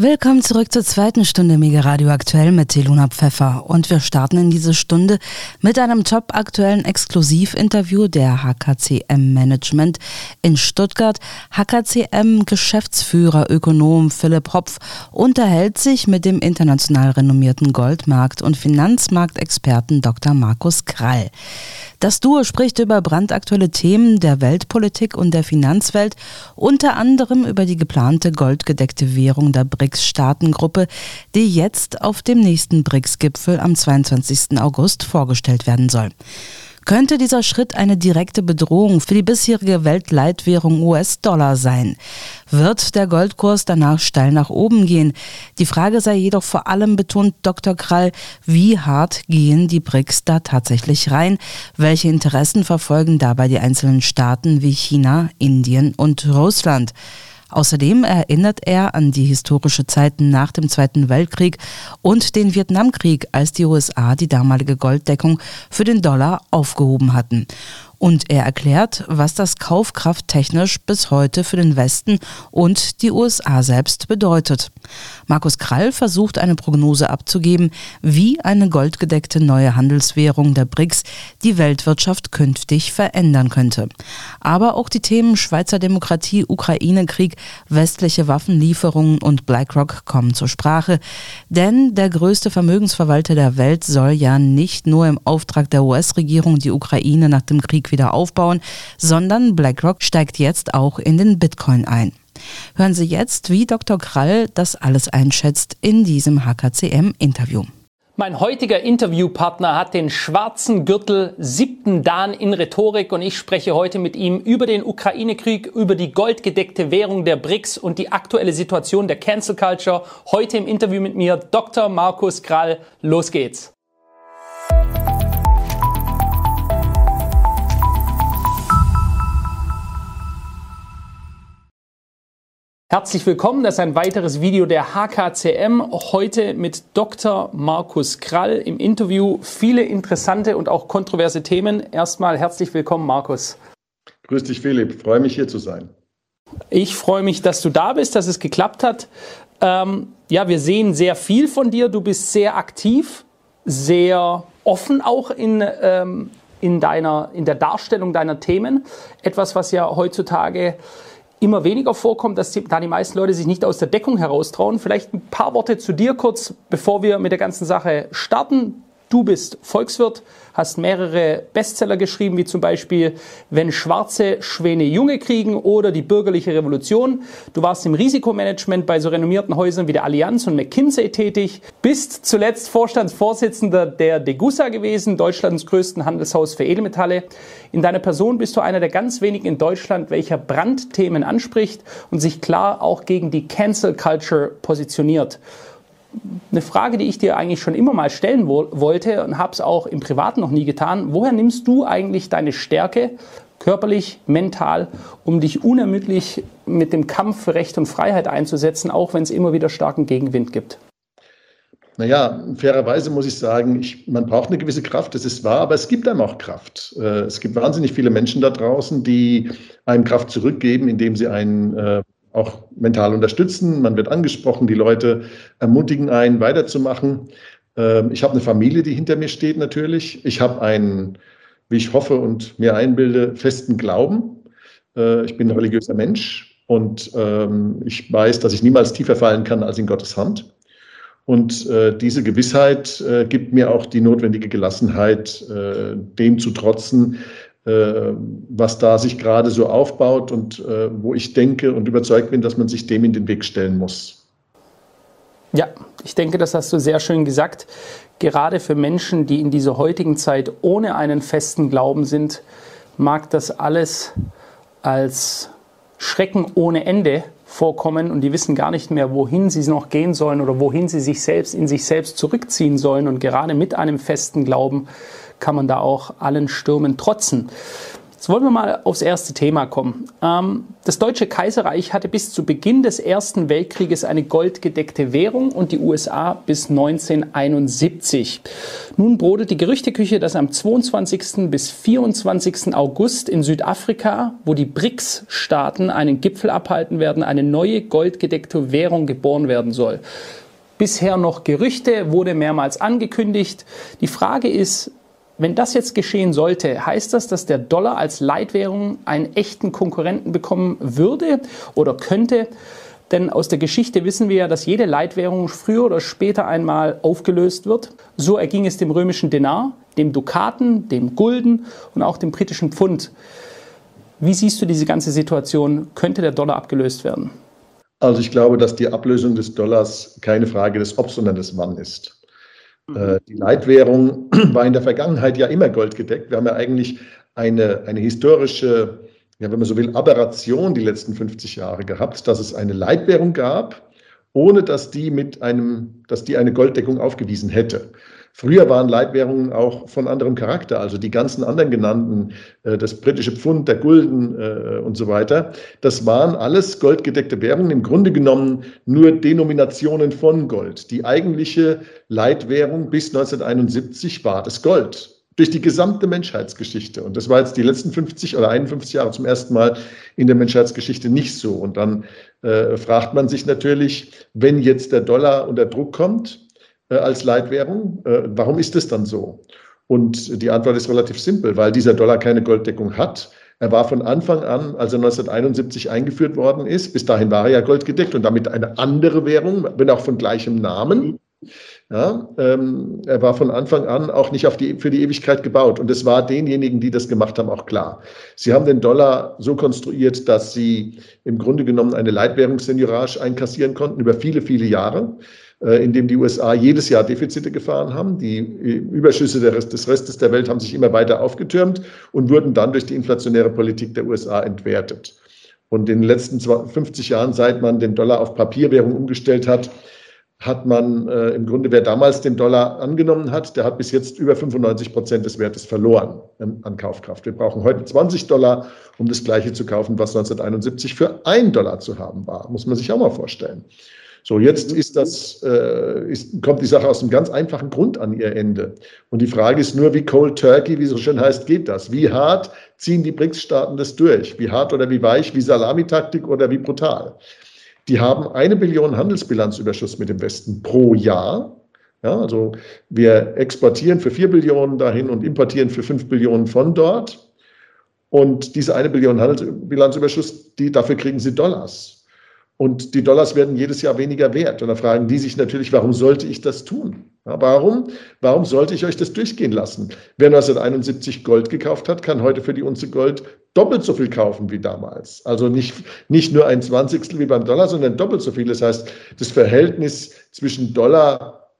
Willkommen zurück zur zweiten Stunde Mega Radio Aktuell mit Teluna Pfeffer. Und wir starten in diese Stunde mit einem top-aktuellen Exklusivinterview der HKCM Management in Stuttgart. HKCM Geschäftsführer Ökonom Philipp Hopf unterhält sich mit dem international renommierten Goldmarkt- und Finanzmarktexperten Dr. Markus Krall. Das Duo spricht über brandaktuelle Themen der Weltpolitik und der Finanzwelt, unter anderem über die geplante goldgedeckte Währung der BRICS-Staatengruppe, die jetzt auf dem nächsten BRICS-Gipfel am 22. August vorgestellt werden soll. Könnte dieser Schritt eine direkte Bedrohung für die bisherige Weltleitwährung US-Dollar sein? Wird der Goldkurs danach steil nach oben gehen? Die Frage sei jedoch vor allem, betont Dr. Krall, wie hart gehen die BRICS da tatsächlich rein? Welche Interessen verfolgen dabei die einzelnen Staaten wie China, Indien und Russland? Außerdem erinnert er an die historische Zeit nach dem Zweiten Weltkrieg und den Vietnamkrieg, als die USA die damalige Golddeckung für den Dollar aufgehoben hatten. Und er erklärt, was das kaufkrafttechnisch bis heute für den Westen und die USA selbst bedeutet. Markus Krall versucht eine Prognose abzugeben, wie eine goldgedeckte neue Handelswährung der BRICS die Weltwirtschaft künftig verändern könnte. Aber auch die Themen Schweizer Demokratie, Ukraine-Krieg, westliche Waffenlieferungen und BlackRock kommen zur Sprache. Denn der größte Vermögensverwalter der Welt soll ja nicht nur im Auftrag der US-Regierung die Ukraine nach dem Krieg wieder aufbauen, sondern BlackRock steigt jetzt auch in den Bitcoin ein. Hören Sie jetzt, wie Dr. Krall das alles einschätzt in diesem HKCM-Interview. Mein heutiger Interviewpartner hat den schwarzen Gürtel siebten Dan in Rhetorik und ich spreche heute mit ihm über den Ukraine-Krieg, über die goldgedeckte Währung der BRICS und die aktuelle Situation der Cancel Culture. Heute im Interview mit mir Dr. Markus Krall. Los geht's. Herzlich willkommen, das ist ein weiteres Video der HKCM. Heute mit Dr. Markus Krall im Interview. Viele interessante und auch kontroverse Themen. Erstmal herzlich willkommen, Markus. Grüß dich, Philipp. Freue mich hier zu sein. Ich freue mich, dass du da bist, dass es geklappt hat. Ähm, ja, wir sehen sehr viel von dir. Du bist sehr aktiv, sehr offen auch in, ähm, in, deiner, in der Darstellung deiner Themen. Etwas, was ja heutzutage immer weniger vorkommt, dass die, da die meisten Leute sich nicht aus der Deckung heraustrauen. Vielleicht ein paar Worte zu dir kurz, bevor wir mit der ganzen Sache starten. Du bist Volkswirt, hast mehrere Bestseller geschrieben, wie zum Beispiel Wenn schwarze Schwäne Junge kriegen oder Die bürgerliche Revolution. Du warst im Risikomanagement bei so renommierten Häusern wie der Allianz und McKinsey tätig, bist zuletzt Vorstandsvorsitzender der Degussa gewesen, Deutschlands größten Handelshaus für Edelmetalle. In deiner Person bist du einer der ganz wenigen in Deutschland, welcher Brandthemen anspricht und sich klar auch gegen die Cancel Culture positioniert eine Frage, die ich dir eigentlich schon immer mal stellen wo wollte und habe es auch im Privaten noch nie getan. Woher nimmst du eigentlich deine Stärke, körperlich, mental, um dich unermüdlich mit dem Kampf für Recht und Freiheit einzusetzen, auch wenn es immer wieder starken Gegenwind gibt? Naja, fairerweise muss ich sagen, ich, man braucht eine gewisse Kraft, das ist wahr, aber es gibt einem auch Kraft. Äh, es gibt wahnsinnig viele Menschen da draußen, die einem Kraft zurückgeben, indem sie einen äh, auch mental unterstützen. Man wird angesprochen, die Leute ermutigen einen, weiterzumachen. Ähm, ich habe eine Familie, die hinter mir steht natürlich. Ich habe einen, wie ich hoffe und mir einbilde, festen Glauben. Äh, ich bin ein religiöser Mensch und ähm, ich weiß, dass ich niemals tiefer fallen kann als in Gottes Hand. Und äh, diese Gewissheit äh, gibt mir auch die notwendige Gelassenheit, dem zu trotzen, was da sich gerade so aufbaut und äh, wo ich denke und überzeugt bin, dass man sich dem in den Weg stellen muss. Ja, ich denke, das hast du sehr schön gesagt. Gerade für Menschen, die in dieser heutigen Zeit ohne einen festen Glauben sind, mag das alles als Schrecken ohne Ende vorkommen und die wissen gar nicht mehr, wohin sie noch gehen sollen oder wohin sie sich selbst in sich selbst zurückziehen sollen. Und gerade mit einem festen Glauben kann man da auch allen Stürmen trotzen. Jetzt wollen wir mal aufs erste Thema kommen. Ähm, das Deutsche Kaiserreich hatte bis zu Beginn des Ersten Weltkrieges eine goldgedeckte Währung und die USA bis 1971. Nun brodet die Gerüchteküche, dass am 22. bis 24. August in Südafrika, wo die BRICS-Staaten einen Gipfel abhalten werden, eine neue goldgedeckte Währung geboren werden soll. Bisher noch Gerüchte, wurde mehrmals angekündigt. Die Frage ist, wenn das jetzt geschehen sollte, heißt das, dass der Dollar als Leitwährung einen echten Konkurrenten bekommen würde oder könnte? Denn aus der Geschichte wissen wir ja, dass jede Leitwährung früher oder später einmal aufgelöst wird. So erging es dem römischen Denar, dem Dukaten, dem Gulden und auch dem britischen Pfund. Wie siehst du diese ganze Situation? Könnte der Dollar abgelöst werden? Also ich glaube, dass die Ablösung des Dollars keine Frage des Ob, sondern des Wann ist. Äh, mhm. Die Leitwährung war in der Vergangenheit ja immer goldgedeckt. Wir haben ja eigentlich eine, eine historische, ja, wenn man so will, Aberration die letzten 50 Jahre gehabt, dass es eine Leitwährung gab, ohne dass die mit einem, dass die eine Golddeckung aufgewiesen hätte. Früher waren Leitwährungen auch von anderem Charakter, also die ganzen anderen genannten, äh, das britische Pfund, der Gulden äh, und so weiter, das waren alles goldgedeckte Währungen, im Grunde genommen nur Denominationen von Gold. Die eigentliche Leitwährung bis 1971 war das Gold durch die gesamte Menschheitsgeschichte. Und das war jetzt die letzten 50 oder 51 Jahre zum ersten Mal in der Menschheitsgeschichte nicht so. Und dann äh, fragt man sich natürlich, wenn jetzt der Dollar unter Druck kommt, als Leitwährung. Äh, warum ist es dann so? Und die Antwort ist relativ simpel, weil dieser Dollar keine Golddeckung hat. Er war von Anfang an, als er 1971 eingeführt worden ist, bis dahin war er ja goldgedeckt und damit eine andere Währung, wenn auch von gleichem Namen. Ja, ähm, er war von Anfang an auch nicht auf die, für die Ewigkeit gebaut. Und es war denjenigen, die das gemacht haben, auch klar. Sie haben den Dollar so konstruiert, dass sie im Grunde genommen eine Leitwährungsseniourage einkassieren konnten über viele, viele Jahre. Äh, in dem die USA jedes Jahr Defizite gefahren haben. Die äh, Überschüsse des Restes der Welt haben sich immer weiter aufgetürmt und wurden dann durch die inflationäre Politik der USA entwertet. Und in den letzten 50 Jahren, seit man den Dollar auf Papierwährung umgestellt hat, hat man äh, im Grunde, wer damals den Dollar angenommen hat, der hat bis jetzt über 95 Prozent des Wertes verloren an, an Kaufkraft. Wir brauchen heute 20 Dollar, um das Gleiche zu kaufen, was 1971 für ein Dollar zu haben war. Muss man sich auch mal vorstellen. So, jetzt ist das, äh, ist, kommt die Sache aus einem ganz einfachen Grund an ihr Ende. Und die Frage ist nur, wie Cold Turkey, wie so schön heißt, geht das? Wie hart ziehen die BRICS-Staaten das durch? Wie hart oder wie weich, wie Salamitaktik oder wie brutal? Die haben eine Billion Handelsbilanzüberschuss mit dem Westen pro Jahr. Ja, also wir exportieren für vier Billionen dahin und importieren für fünf Billionen von dort. Und diese eine Billion Handelsbilanzüberschuss, die, dafür kriegen sie Dollars. Und die Dollars werden jedes Jahr weniger wert. Und da fragen die sich natürlich, warum sollte ich das tun? Warum? Warum sollte ich euch das durchgehen lassen? Wer 1971 Gold gekauft hat, kann heute für die Unze Gold doppelt so viel kaufen wie damals. Also nicht, nicht nur ein Zwanzigstel wie beim Dollar, sondern doppelt so viel. Das heißt, das Verhältnis zwischen Dollar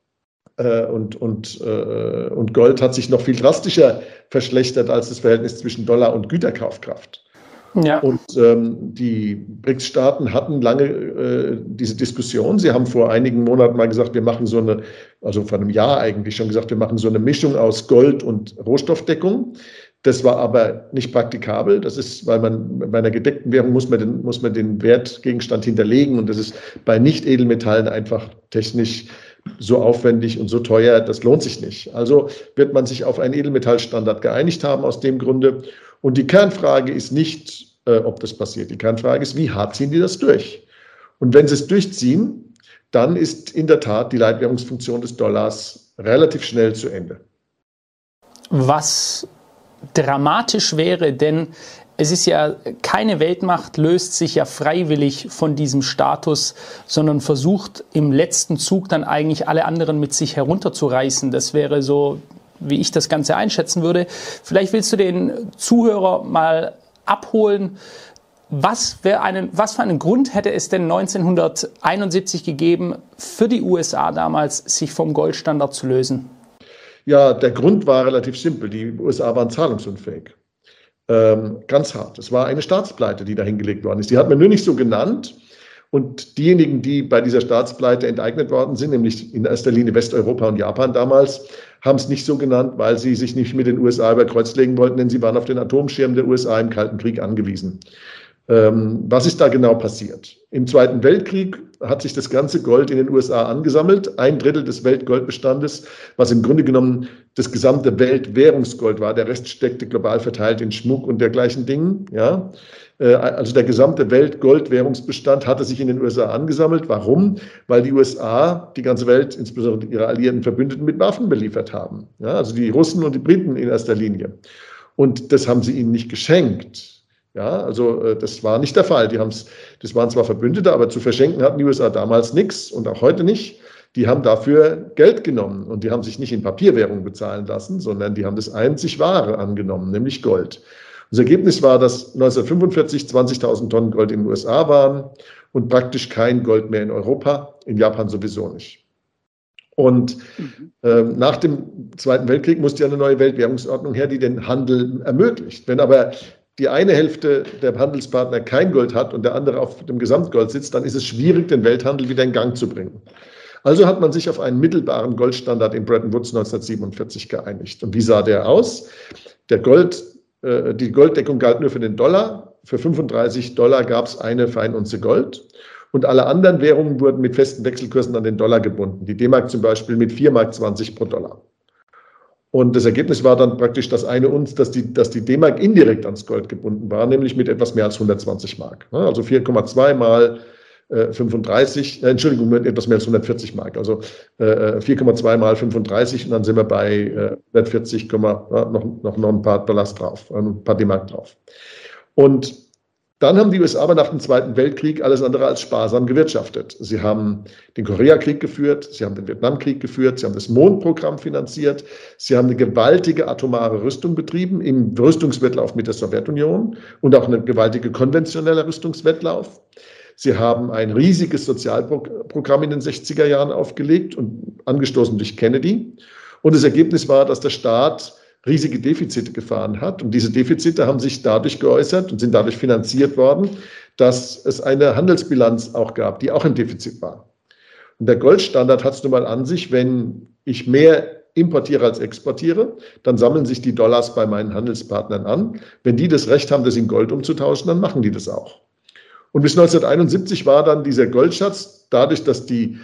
äh, und, und, äh, und Gold hat sich noch viel drastischer verschlechtert als das Verhältnis zwischen Dollar und Güterkaufkraft. Ja. Und ähm, die BRICS-Staaten hatten lange äh, diese Diskussion. Sie haben vor einigen Monaten mal gesagt, wir machen so eine, also vor einem Jahr eigentlich schon gesagt, wir machen so eine Mischung aus Gold und Rohstoffdeckung. Das war aber nicht praktikabel. Das ist, weil man bei einer gedeckten Währung muss man den, muss man den Wertgegenstand hinterlegen und das ist bei Nicht-Edelmetallen einfach technisch so aufwendig und so teuer, das lohnt sich nicht. Also wird man sich auf einen Edelmetallstandard geeinigt haben aus dem Grunde. Und die Kernfrage ist nicht, äh, ob das passiert. Die Kernfrage ist, wie hart ziehen die das durch? Und wenn sie es durchziehen, dann ist in der Tat die Leitwährungsfunktion des Dollars relativ schnell zu Ende. Was dramatisch wäre, denn es ist ja keine Weltmacht löst sich ja freiwillig von diesem Status, sondern versucht im letzten Zug dann eigentlich alle anderen mit sich herunterzureißen. Das wäre so wie ich das Ganze einschätzen würde. Vielleicht willst du den Zuhörer mal abholen. Was, einen, was für einen Grund hätte es denn 1971 gegeben, für die USA damals, sich vom Goldstandard zu lösen? Ja, der Grund war relativ simpel. Die USA waren zahlungsunfähig. Ähm, ganz hart. Es war eine Staatspleite, die da hingelegt worden ist. Die hat man nur nicht so genannt. Und diejenigen, die bei dieser Staatspleite enteignet worden sind, nämlich in erster Linie Westeuropa und Japan damals, haben es nicht so genannt, weil sie sich nicht mit den USA über Kreuz legen wollten, denn sie waren auf den Atomschirm der USA im Kalten Krieg angewiesen. Ähm, was ist da genau passiert? Im Zweiten Weltkrieg hat sich das ganze Gold in den USA angesammelt, ein Drittel des Weltgoldbestandes, was im Grunde genommen das gesamte Weltwährungsgold war. Der Rest steckte global verteilt in Schmuck und dergleichen Dingen. Ja? Äh, also der gesamte Weltgoldwährungsbestand hatte sich in den USA angesammelt. Warum? Weil die USA die ganze Welt, insbesondere ihre alliierten Verbündeten, mit Waffen beliefert haben. Ja? Also die Russen und die Briten in erster Linie. Und das haben sie ihnen nicht geschenkt ja, also äh, das war nicht der Fall. Die haben's, das waren zwar Verbündete, aber zu verschenken hatten die USA damals nichts und auch heute nicht. Die haben dafür Geld genommen und die haben sich nicht in Papierwährung bezahlen lassen, sondern die haben das einzig Wahre angenommen, nämlich Gold. Das Ergebnis war, dass 1945 20.000 Tonnen Gold in den USA waren und praktisch kein Gold mehr in Europa, in Japan sowieso nicht. Und äh, nach dem Zweiten Weltkrieg musste ja eine neue Weltwährungsordnung her, die den Handel ermöglicht. Wenn aber die eine Hälfte der Handelspartner kein Gold hat und der andere auf dem Gesamtgold sitzt, dann ist es schwierig, den Welthandel wieder in Gang zu bringen. Also hat man sich auf einen mittelbaren Goldstandard in Bretton Woods 1947 geeinigt. Und wie sah der aus? Der Gold, äh, die Golddeckung galt nur für den Dollar. Für 35 Dollar gab es eine Feinunze Gold. Und alle anderen Währungen wurden mit festen Wechselkursen an den Dollar gebunden. Die D-Mark zum Beispiel mit 4,20 Mark pro Dollar. Und das Ergebnis war dann praktisch das eine uns, dass die, dass die D-Mark indirekt ans Gold gebunden war, nämlich mit etwas mehr als 120 Mark. Also 4,2 mal 35, äh, Entschuldigung, mit etwas mehr als 140 Mark. Also äh, 4,2 mal 35 und dann sind wir bei äh, 140, äh, noch, noch, noch ein paar Dollars drauf, ein paar D-Mark drauf. Und dann haben die USA aber nach dem Zweiten Weltkrieg alles andere als sparsam gewirtschaftet. Sie haben den Koreakrieg geführt, sie haben den Vietnamkrieg geführt, sie haben das Mondprogramm finanziert, sie haben eine gewaltige atomare Rüstung betrieben im Rüstungswettlauf mit der Sowjetunion und auch eine gewaltige konventionelle Rüstungswettlauf. Sie haben ein riesiges Sozialprogramm in den 60er Jahren aufgelegt und angestoßen durch Kennedy. Und das Ergebnis war, dass der Staat riesige Defizite gefahren hat. Und diese Defizite haben sich dadurch geäußert und sind dadurch finanziert worden, dass es eine Handelsbilanz auch gab, die auch ein Defizit war. Und der Goldstandard hat es nun mal an sich, wenn ich mehr importiere als exportiere, dann sammeln sich die Dollars bei meinen Handelspartnern an. Wenn die das Recht haben, das in Gold umzutauschen, dann machen die das auch. Und bis 1971 war dann dieser Goldschatz, dadurch, dass die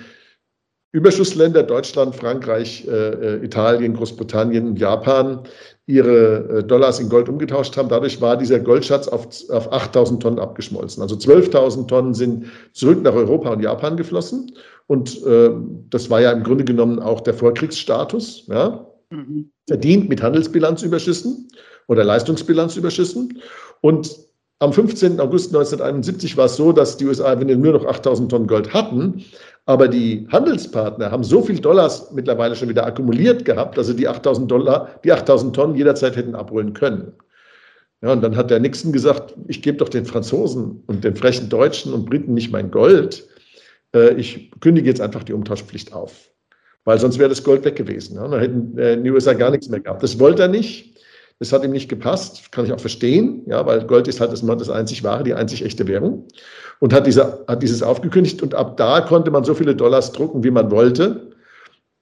Überschussländer Deutschland, Frankreich, äh, äh Italien, Großbritannien und Japan ihre äh, Dollars in Gold umgetauscht haben. Dadurch war dieser Goldschatz auf, auf 8000 Tonnen abgeschmolzen. Also 12.000 Tonnen sind zurück nach Europa und Japan geflossen. Und äh, das war ja im Grunde genommen auch der Vorkriegsstatus. Ja? Mhm. Verdient mit Handelsbilanzüberschüssen oder Leistungsbilanzüberschüssen. Und am 15. August 1971 war es so, dass die USA nur noch 8000 Tonnen Gold hatten, aber die Handelspartner haben so viel Dollars mittlerweile schon wieder akkumuliert gehabt, dass sie die 8000 Dollar, die 8000 Tonnen jederzeit hätten abholen können. Ja, und dann hat der Nixon gesagt, ich gebe doch den Franzosen und den frechen Deutschen und Briten nicht mein Gold. Äh, ich kündige jetzt einfach die Umtauschpflicht auf. Weil sonst wäre das Gold weg gewesen. Dann hätten äh, die USA gar nichts mehr gehabt. Das wollte er nicht. Das hat ihm nicht gepasst, kann ich auch verstehen, ja, weil Gold ist halt das, das einzig wahre, die einzig echte Währung. Und hat, diese, hat dieses aufgekündigt und ab da konnte man so viele Dollars drucken, wie man wollte.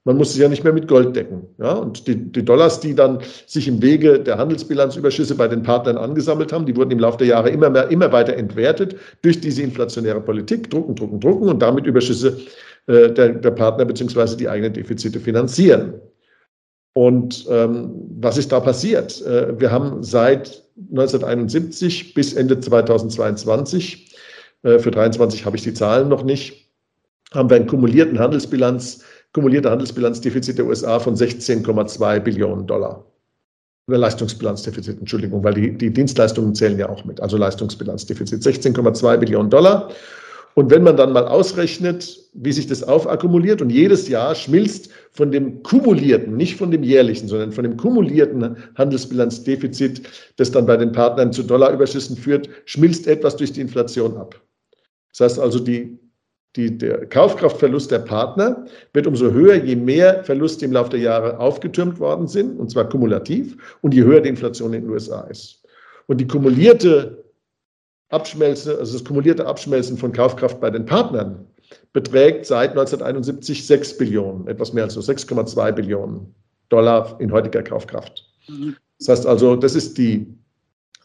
Man musste sich ja nicht mehr mit Gold decken. Ja? Und die, die, Dollars, die dann sich im Wege der Handelsbilanzüberschüsse bei den Partnern angesammelt haben, die wurden im Laufe der Jahre immer, mehr, immer weiter entwertet durch diese inflationäre Politik. Drucken, drucken, drucken und damit Überschüsse äh, der, der Partner bzw. die eigenen Defizite finanzieren. Und ähm, was ist da passiert? Äh, wir haben seit 1971 bis Ende 2022, äh, für 23 habe ich die Zahlen noch nicht, haben wir einen kumulierten Handelsbilanz, kumulierte Handelsbilanzdefizit der USA von 16,2 Billionen Dollar. Oder Leistungsbilanzdefizit, Entschuldigung, weil die, die Dienstleistungen zählen ja auch mit. Also Leistungsbilanzdefizit 16,2 Billionen Dollar. Und wenn man dann mal ausrechnet, wie sich das aufakkumuliert und jedes Jahr schmilzt von dem kumulierten, nicht von dem jährlichen, sondern von dem kumulierten Handelsbilanzdefizit, das dann bei den Partnern zu Dollarüberschüssen führt, schmilzt etwas durch die Inflation ab. Das heißt also, die, die, der Kaufkraftverlust der Partner wird umso höher, je mehr Verluste im Laufe der Jahre aufgetürmt worden sind, und zwar kumulativ, und je höher die Inflation in den USA ist. Und die kumulierte Abschmelzen, also das kumulierte Abschmelzen von Kaufkraft bei den Partnern beträgt seit 1971 6 Billionen, etwas mehr als so 6,2 Billionen Dollar in heutiger Kaufkraft. Das heißt also, das ist die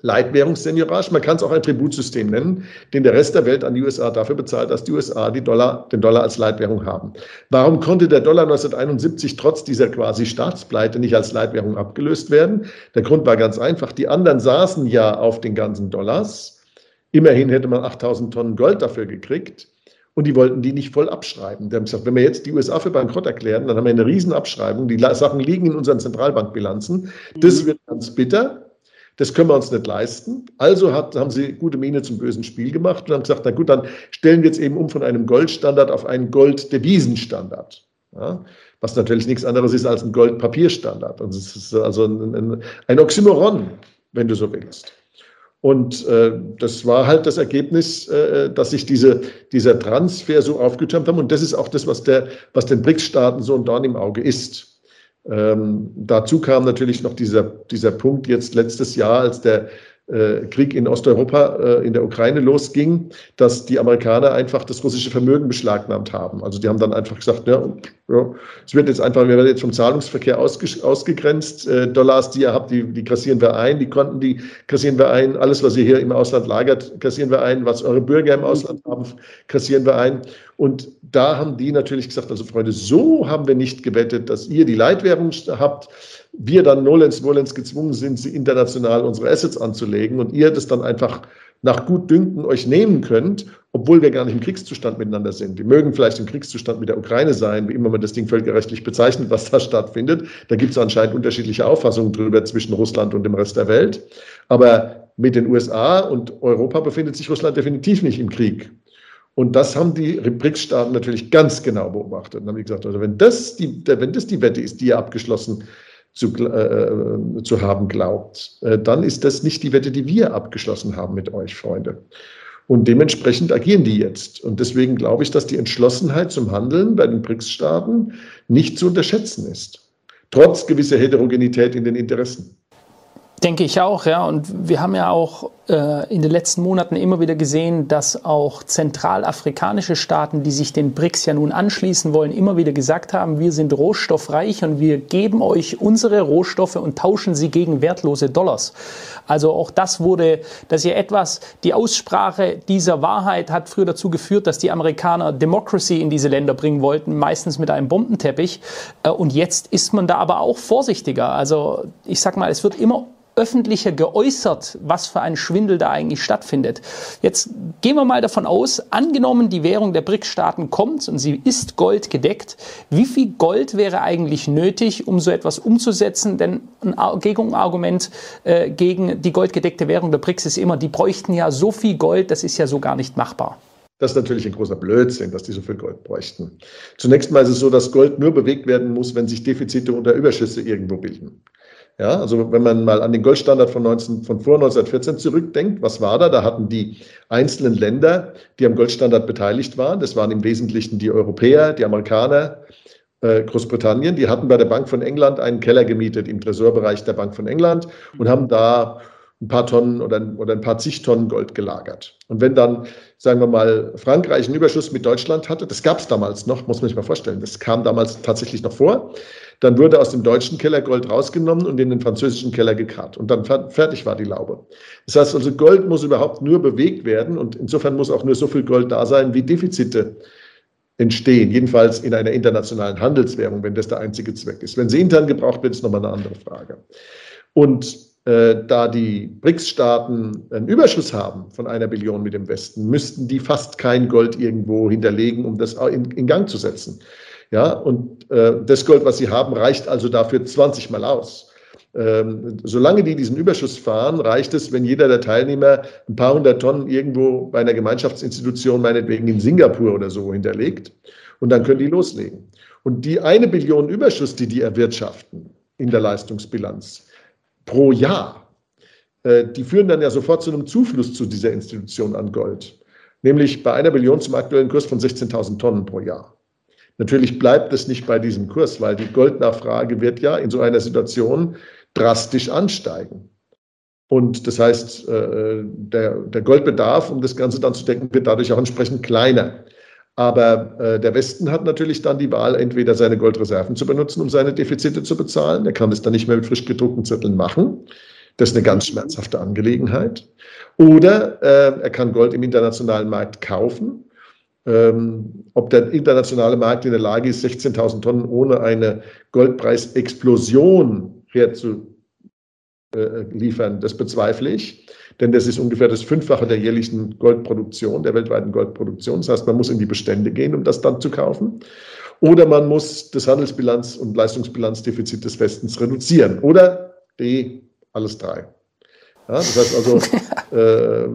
Leitwährungsseniourage. Man kann es auch ein Tributsystem nennen, den der Rest der Welt an die USA dafür bezahlt, dass die USA die Dollar, den Dollar als Leitwährung haben. Warum konnte der Dollar 1971 trotz dieser quasi Staatspleite nicht als Leitwährung abgelöst werden? Der Grund war ganz einfach. Die anderen saßen ja auf den ganzen Dollars. Immerhin hätte man 8000 Tonnen Gold dafür gekriegt. Und die wollten die nicht voll abschreiben. Die haben gesagt, wenn wir jetzt die USA für bankrott erklären, dann haben wir eine Riesenabschreibung. Die Sachen liegen in unseren Zentralbankbilanzen. Das mhm. wird ganz bitter. Das können wir uns nicht leisten. Also hat, haben sie gute Miene zum bösen Spiel gemacht und haben gesagt, na gut, dann stellen wir jetzt eben um von einem Goldstandard auf einen Golddevisenstandard. Ja, was natürlich nichts anderes ist als ein Goldpapierstandard. Und es ist also ein, ein, ein Oxymoron, wenn du so willst. Und äh, das war halt das Ergebnis, äh, dass sich diese, dieser Transfer so aufgetürmt haben. Und das ist auch das, was, der, was den BRICS-Staaten so ein Dorn im Auge ist. Ähm, dazu kam natürlich noch dieser, dieser Punkt jetzt letztes Jahr, als der Krieg in Osteuropa, äh, in der Ukraine losging, dass die Amerikaner einfach das russische Vermögen beschlagnahmt haben. Also die haben dann einfach gesagt, ja, ja es wird jetzt einfach, wir werden jetzt vom Zahlungsverkehr ausge, ausgegrenzt. Äh, Dollars, die ihr habt, die, die kassieren wir ein, die Konten, die kassieren wir ein, alles, was ihr hier im Ausland lagert, kassieren wir ein, was eure Bürger im Ausland haben, kassieren wir ein. Und da haben die natürlich gesagt, also Freunde, so haben wir nicht gewettet, dass ihr die Leitwährung habt, wir dann nolens volens gezwungen sind, sie international unsere Assets anzulegen und ihr das dann einfach nach Gutdünken euch nehmen könnt, obwohl wir gar nicht im Kriegszustand miteinander sind. Wir mögen vielleicht im Kriegszustand mit der Ukraine sein, wie immer man das Ding völkerrechtlich bezeichnet, was da stattfindet. Da gibt es anscheinend unterschiedliche Auffassungen drüber zwischen Russland und dem Rest der Welt. Aber mit den USA und Europa befindet sich Russland definitiv nicht im Krieg. Und das haben die BRICS-Staaten natürlich ganz genau beobachtet. Und haben gesagt, also wenn das, die, wenn das die Wette ist, die ihr abgeschlossen zu, äh, zu haben glaubt, äh, dann ist das nicht die Wette, die wir abgeschlossen haben mit euch, Freunde. Und dementsprechend agieren die jetzt. Und deswegen glaube ich, dass die Entschlossenheit zum Handeln bei den BRICS-Staaten nicht zu unterschätzen ist. Trotz gewisser Heterogenität in den Interessen. Denke ich auch, ja. Und wir haben ja auch äh, in den letzten Monaten immer wieder gesehen, dass auch zentralafrikanische Staaten, die sich den BRICS ja nun anschließen wollen, immer wieder gesagt haben, wir sind rohstoffreich und wir geben euch unsere Rohstoffe und tauschen sie gegen wertlose Dollars. Also auch das wurde, dass ihr etwas, die Aussprache dieser Wahrheit hat früher dazu geführt, dass die Amerikaner Democracy in diese Länder bringen wollten, meistens mit einem Bombenteppich. Äh, und jetzt ist man da aber auch vorsichtiger. Also ich sag mal, es wird immer öffentlicher geäußert, was für ein Schwindel da eigentlich stattfindet. Jetzt gehen wir mal davon aus, angenommen die Währung der BRICS-Staaten kommt und sie ist Gold gedeckt, wie viel Gold wäre eigentlich nötig, um so etwas umzusetzen? Denn ein Gegenargument äh, gegen die goldgedeckte Währung der BRICS ist immer, die bräuchten ja so viel Gold, das ist ja so gar nicht machbar. Das ist natürlich ein großer Blödsinn, dass die so viel Gold bräuchten. Zunächst mal ist es so, dass Gold nur bewegt werden muss, wenn sich Defizite oder Überschüsse irgendwo bilden. Ja, also wenn man mal an den Goldstandard von, 19, von vor 1914 zurückdenkt, was war da? Da hatten die einzelnen Länder, die am Goldstandard beteiligt waren, das waren im Wesentlichen die Europäer, die Amerikaner, äh, Großbritannien, die hatten bei der Bank von England einen Keller gemietet im Tresorbereich der Bank von England und haben da ein paar Tonnen oder, oder ein paar zig Tonnen Gold gelagert. Und wenn dann, sagen wir mal, Frankreich einen Überschuss mit Deutschland hatte, das gab es damals noch, muss man sich mal vorstellen, das kam damals tatsächlich noch vor, dann wurde aus dem deutschen Keller Gold rausgenommen und in den französischen Keller gekarrt. Und dann fertig war die Laube. Das heißt also, Gold muss überhaupt nur bewegt werden und insofern muss auch nur so viel Gold da sein, wie Defizite entstehen. Jedenfalls in einer internationalen Handelswährung, wenn das der einzige Zweck ist. Wenn sie intern gebraucht wird, ist nochmal eine andere Frage. Und äh, da die BRICS-Staaten einen Überschuss haben von einer Billion mit dem Westen, müssten die fast kein Gold irgendwo hinterlegen, um das in, in Gang zu setzen. Ja, und äh, das Gold, was sie haben, reicht also dafür 20 Mal aus. Ähm, solange die diesen Überschuss fahren, reicht es, wenn jeder der Teilnehmer ein paar hundert Tonnen irgendwo bei einer Gemeinschaftsinstitution, meinetwegen in Singapur oder so, hinterlegt. Und dann können die loslegen. Und die eine Billion Überschuss, die die erwirtschaften in der Leistungsbilanz pro Jahr, äh, die führen dann ja sofort zu einem Zufluss zu dieser Institution an Gold. Nämlich bei einer Billion zum aktuellen Kurs von 16.000 Tonnen pro Jahr. Natürlich bleibt es nicht bei diesem Kurs, weil die Goldnachfrage wird ja in so einer Situation drastisch ansteigen. Und das heißt, äh, der, der Goldbedarf, um das Ganze dann zu decken, wird dadurch auch entsprechend kleiner. Aber äh, der Westen hat natürlich dann die Wahl, entweder seine Goldreserven zu benutzen, um seine Defizite zu bezahlen. Er kann es dann nicht mehr mit frisch gedruckten Zetteln machen. Das ist eine ganz schmerzhafte Angelegenheit. Oder äh, er kann Gold im internationalen Markt kaufen. Ähm, ob der internationale Markt in der Lage ist, 16.000 Tonnen ohne eine Goldpreisexplosion herzu, äh. Das bezweifle ich, denn das ist ungefähr das Fünffache der jährlichen Goldproduktion, der weltweiten Goldproduktion. Das heißt, man muss in die Bestände gehen, um das dann zu kaufen. Oder man muss das Handelsbilanz- und Leistungsbilanzdefizit des Westens reduzieren. Oder D, alles drei. Ja, das heißt also, äh,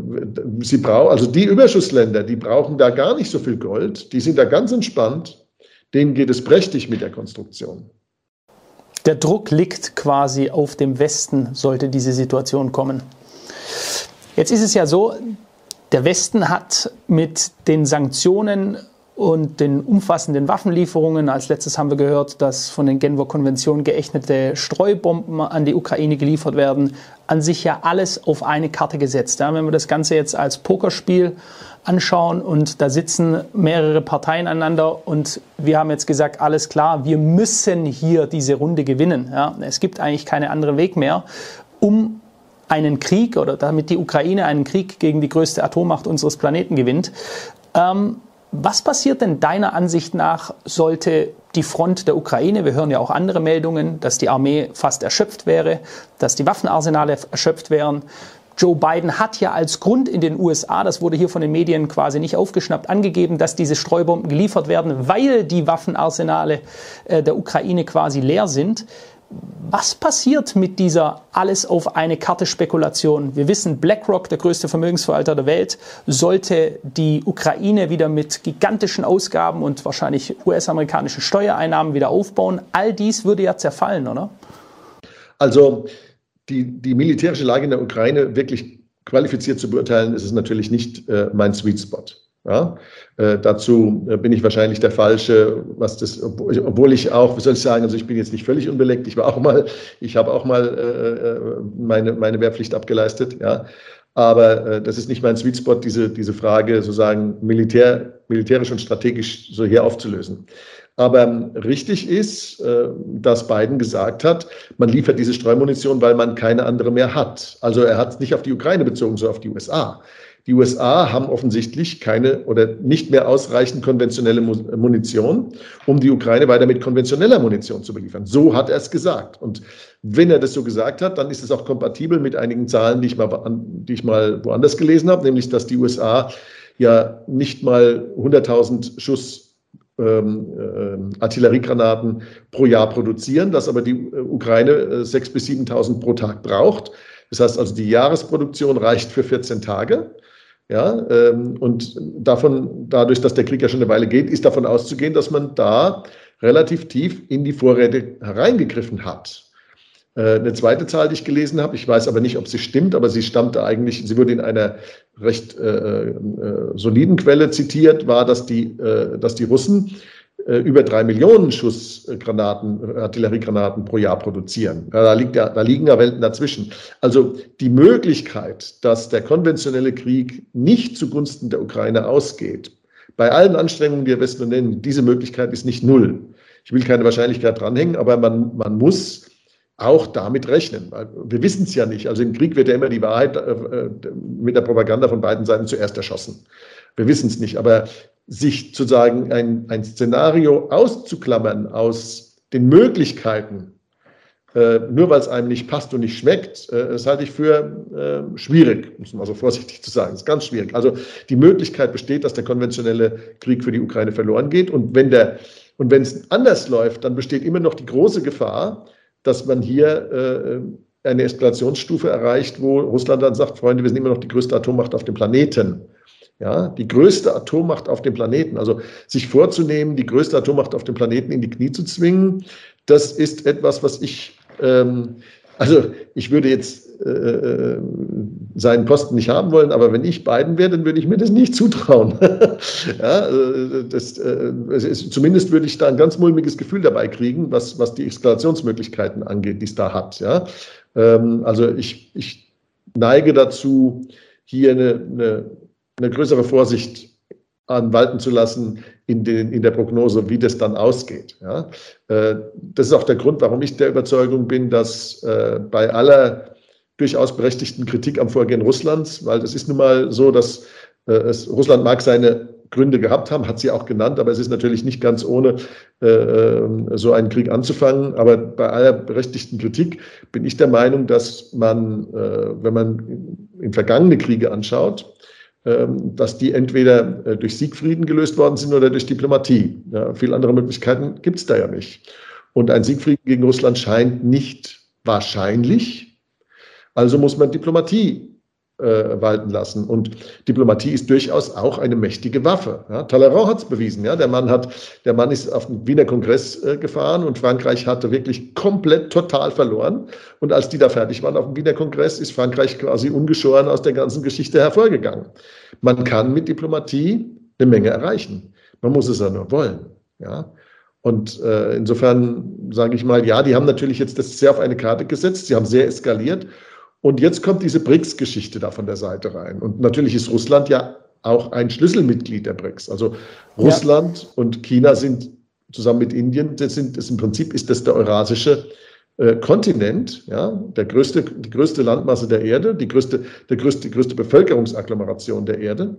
sie brauchen, also die Überschussländer, die brauchen da gar nicht so viel Gold, die sind da ganz entspannt, denen geht es prächtig mit der Konstruktion. Der Druck liegt quasi auf dem Westen, sollte diese Situation kommen. Jetzt ist es ja so, der Westen hat mit den Sanktionen und den umfassenden Waffenlieferungen, als letztes haben wir gehört, dass von den Genfer Konventionen geächtete Streubomben an die Ukraine geliefert werden, an sich ja alles auf eine Karte gesetzt. Ja, wenn wir das Ganze jetzt als Pokerspiel anschauen und da sitzen mehrere Parteien aneinander und wir haben jetzt gesagt, alles klar, wir müssen hier diese Runde gewinnen. Ja. Es gibt eigentlich keinen anderen Weg mehr, um einen Krieg oder damit die Ukraine einen Krieg gegen die größte Atommacht unseres Planeten gewinnt. Ähm, was passiert denn deiner Ansicht nach, sollte die Front der Ukraine, wir hören ja auch andere Meldungen, dass die Armee fast erschöpft wäre, dass die Waffenarsenale erschöpft wären, Joe Biden hat ja als Grund in den USA, das wurde hier von den Medien quasi nicht aufgeschnappt, angegeben, dass diese Streubomben geliefert werden, weil die Waffenarsenale äh, der Ukraine quasi leer sind. Was passiert mit dieser alles auf eine Karte Spekulation? Wir wissen, BlackRock, der größte Vermögensverwalter der Welt, sollte die Ukraine wieder mit gigantischen Ausgaben und wahrscheinlich US-amerikanischen Steuereinnahmen wieder aufbauen. All dies würde ja zerfallen, oder? Also die, die militärische Lage in der Ukraine wirklich qualifiziert zu beurteilen, ist es natürlich nicht äh, mein Sweet Spot. Ja? Äh, dazu äh, bin ich wahrscheinlich der Falsche, was das, obwohl ich auch, wie soll ich sagen, also ich bin jetzt nicht völlig unbeleckt, ich war auch mal, ich habe auch mal äh, äh, meine, meine Wehrpflicht abgeleistet, ja. Aber äh, das ist nicht mein Sweet Spot, diese, diese Frage sozusagen militär, militärisch und strategisch so hier aufzulösen. Aber richtig ist, äh, dass Biden gesagt hat, man liefert diese Streumunition, weil man keine andere mehr hat. Also er hat es nicht auf die Ukraine bezogen, sondern auf die USA. Die USA haben offensichtlich keine oder nicht mehr ausreichend konventionelle Munition, um die Ukraine weiter mit konventioneller Munition zu beliefern. So hat er es gesagt. Und wenn er das so gesagt hat, dann ist es auch kompatibel mit einigen Zahlen, die ich mal, die ich mal woanders gelesen habe, nämlich dass die USA ja nicht mal 100.000 Schuss ähm, äh, Artilleriegranaten pro Jahr produzieren, dass aber die äh, Ukraine äh, 6.000 bis 7.000 pro Tag braucht. Das heißt also, die Jahresproduktion reicht für 14 Tage. Ja, ähm, und davon, dadurch, dass der Krieg ja schon eine Weile geht, ist davon auszugehen, dass man da relativ tief in die Vorräte hereingegriffen hat. Äh, eine zweite Zahl, die ich gelesen habe, ich weiß aber nicht, ob sie stimmt, aber sie stammte eigentlich, sie wurde in einer recht äh, äh, soliden Quelle zitiert, war, dass die, äh, dass die Russen äh, über drei Millionen Schuss Granaten, Artilleriegranaten pro Jahr produzieren. Da, liegt ja, da liegen ja Welten dazwischen. Also die Möglichkeit, dass der konventionelle Krieg nicht zugunsten der Ukraine ausgeht, bei allen Anstrengungen, die wir Westen nennen, diese Möglichkeit ist nicht null. Ich will keine Wahrscheinlichkeit dranhängen, aber man, man muss auch damit rechnen. Wir wissen es ja nicht. Also im Krieg wird ja immer die Wahrheit äh, äh, mit der Propaganda von beiden Seiten zuerst erschossen. Wir wissen es nicht. Aber sich sozusagen ein, ein Szenario auszuklammern aus den Möglichkeiten, äh, nur weil es einem nicht passt und nicht schmeckt, äh, das halte ich für äh, schwierig, muss man so vorsichtig zu sagen. Das ist ganz schwierig. Also die Möglichkeit besteht, dass der konventionelle Krieg für die Ukraine verloren geht. Und wenn der und wenn es anders läuft, dann besteht immer noch die große Gefahr, dass man hier äh, eine Eskalationsstufe erreicht, wo Russland dann sagt, Freunde, wir sind immer noch die größte Atommacht auf dem Planeten. Ja, die größte Atommacht auf dem Planeten. Also sich vorzunehmen, die größte Atommacht auf dem Planeten in die Knie zu zwingen, das ist etwas, was ich, ähm, also ich würde jetzt äh, äh, seinen Posten nicht haben wollen, aber wenn ich Biden wäre, dann würde ich mir das nicht zutrauen. ja, äh, das, äh, ist, zumindest würde ich da ein ganz mulmiges Gefühl dabei kriegen, was, was die Eskalationsmöglichkeiten angeht, die es da hat. Ja? Ähm, also ich, ich neige dazu, hier eine, eine, eine größere Vorsicht anwalten zu lassen in, den, in der Prognose, wie das dann ausgeht. Ja? Äh, das ist auch der Grund, warum ich der Überzeugung bin, dass äh, bei aller durchaus berechtigten Kritik am Vorgehen Russlands, weil es ist nun mal so, dass äh, es, Russland mag seine Gründe gehabt haben, hat sie auch genannt, aber es ist natürlich nicht ganz ohne äh, ähm, so einen Krieg anzufangen. Aber bei aller berechtigten Kritik bin ich der Meinung, dass man, äh, wenn man in vergangene Kriege anschaut, dass die entweder äh, durch Siegfrieden gelöst worden sind oder durch Diplomatie. Ja, viele andere Möglichkeiten gibt es da ja nicht. Und ein Siegfrieden gegen Russland scheint nicht wahrscheinlich. Also muss man Diplomatie äh, walten lassen. Und Diplomatie ist durchaus auch eine mächtige Waffe. Ja, Talleyrand hat es bewiesen. Ja, der, Mann hat, der Mann ist auf den Wiener Kongress äh, gefahren und Frankreich hatte wirklich komplett total verloren. Und als die da fertig waren auf dem Wiener Kongress, ist Frankreich quasi ungeschoren aus der ganzen Geschichte hervorgegangen. Man kann mit Diplomatie eine Menge erreichen. Man muss es ja nur wollen. Ja. Und äh, insofern sage ich mal, ja, die haben natürlich jetzt das sehr auf eine Karte gesetzt, sie haben sehr eskaliert und jetzt kommt diese BRICS-Geschichte da von der Seite rein. Und natürlich ist Russland ja auch ein Schlüsselmitglied der BRICS. Also Russland ja. und China sind zusammen mit Indien, das sind, das im Prinzip ist das der eurasische äh, Kontinent, ja, der größte, die größte Landmasse der Erde, die größte, der größte, die größte Bevölkerungsagglomeration der Erde.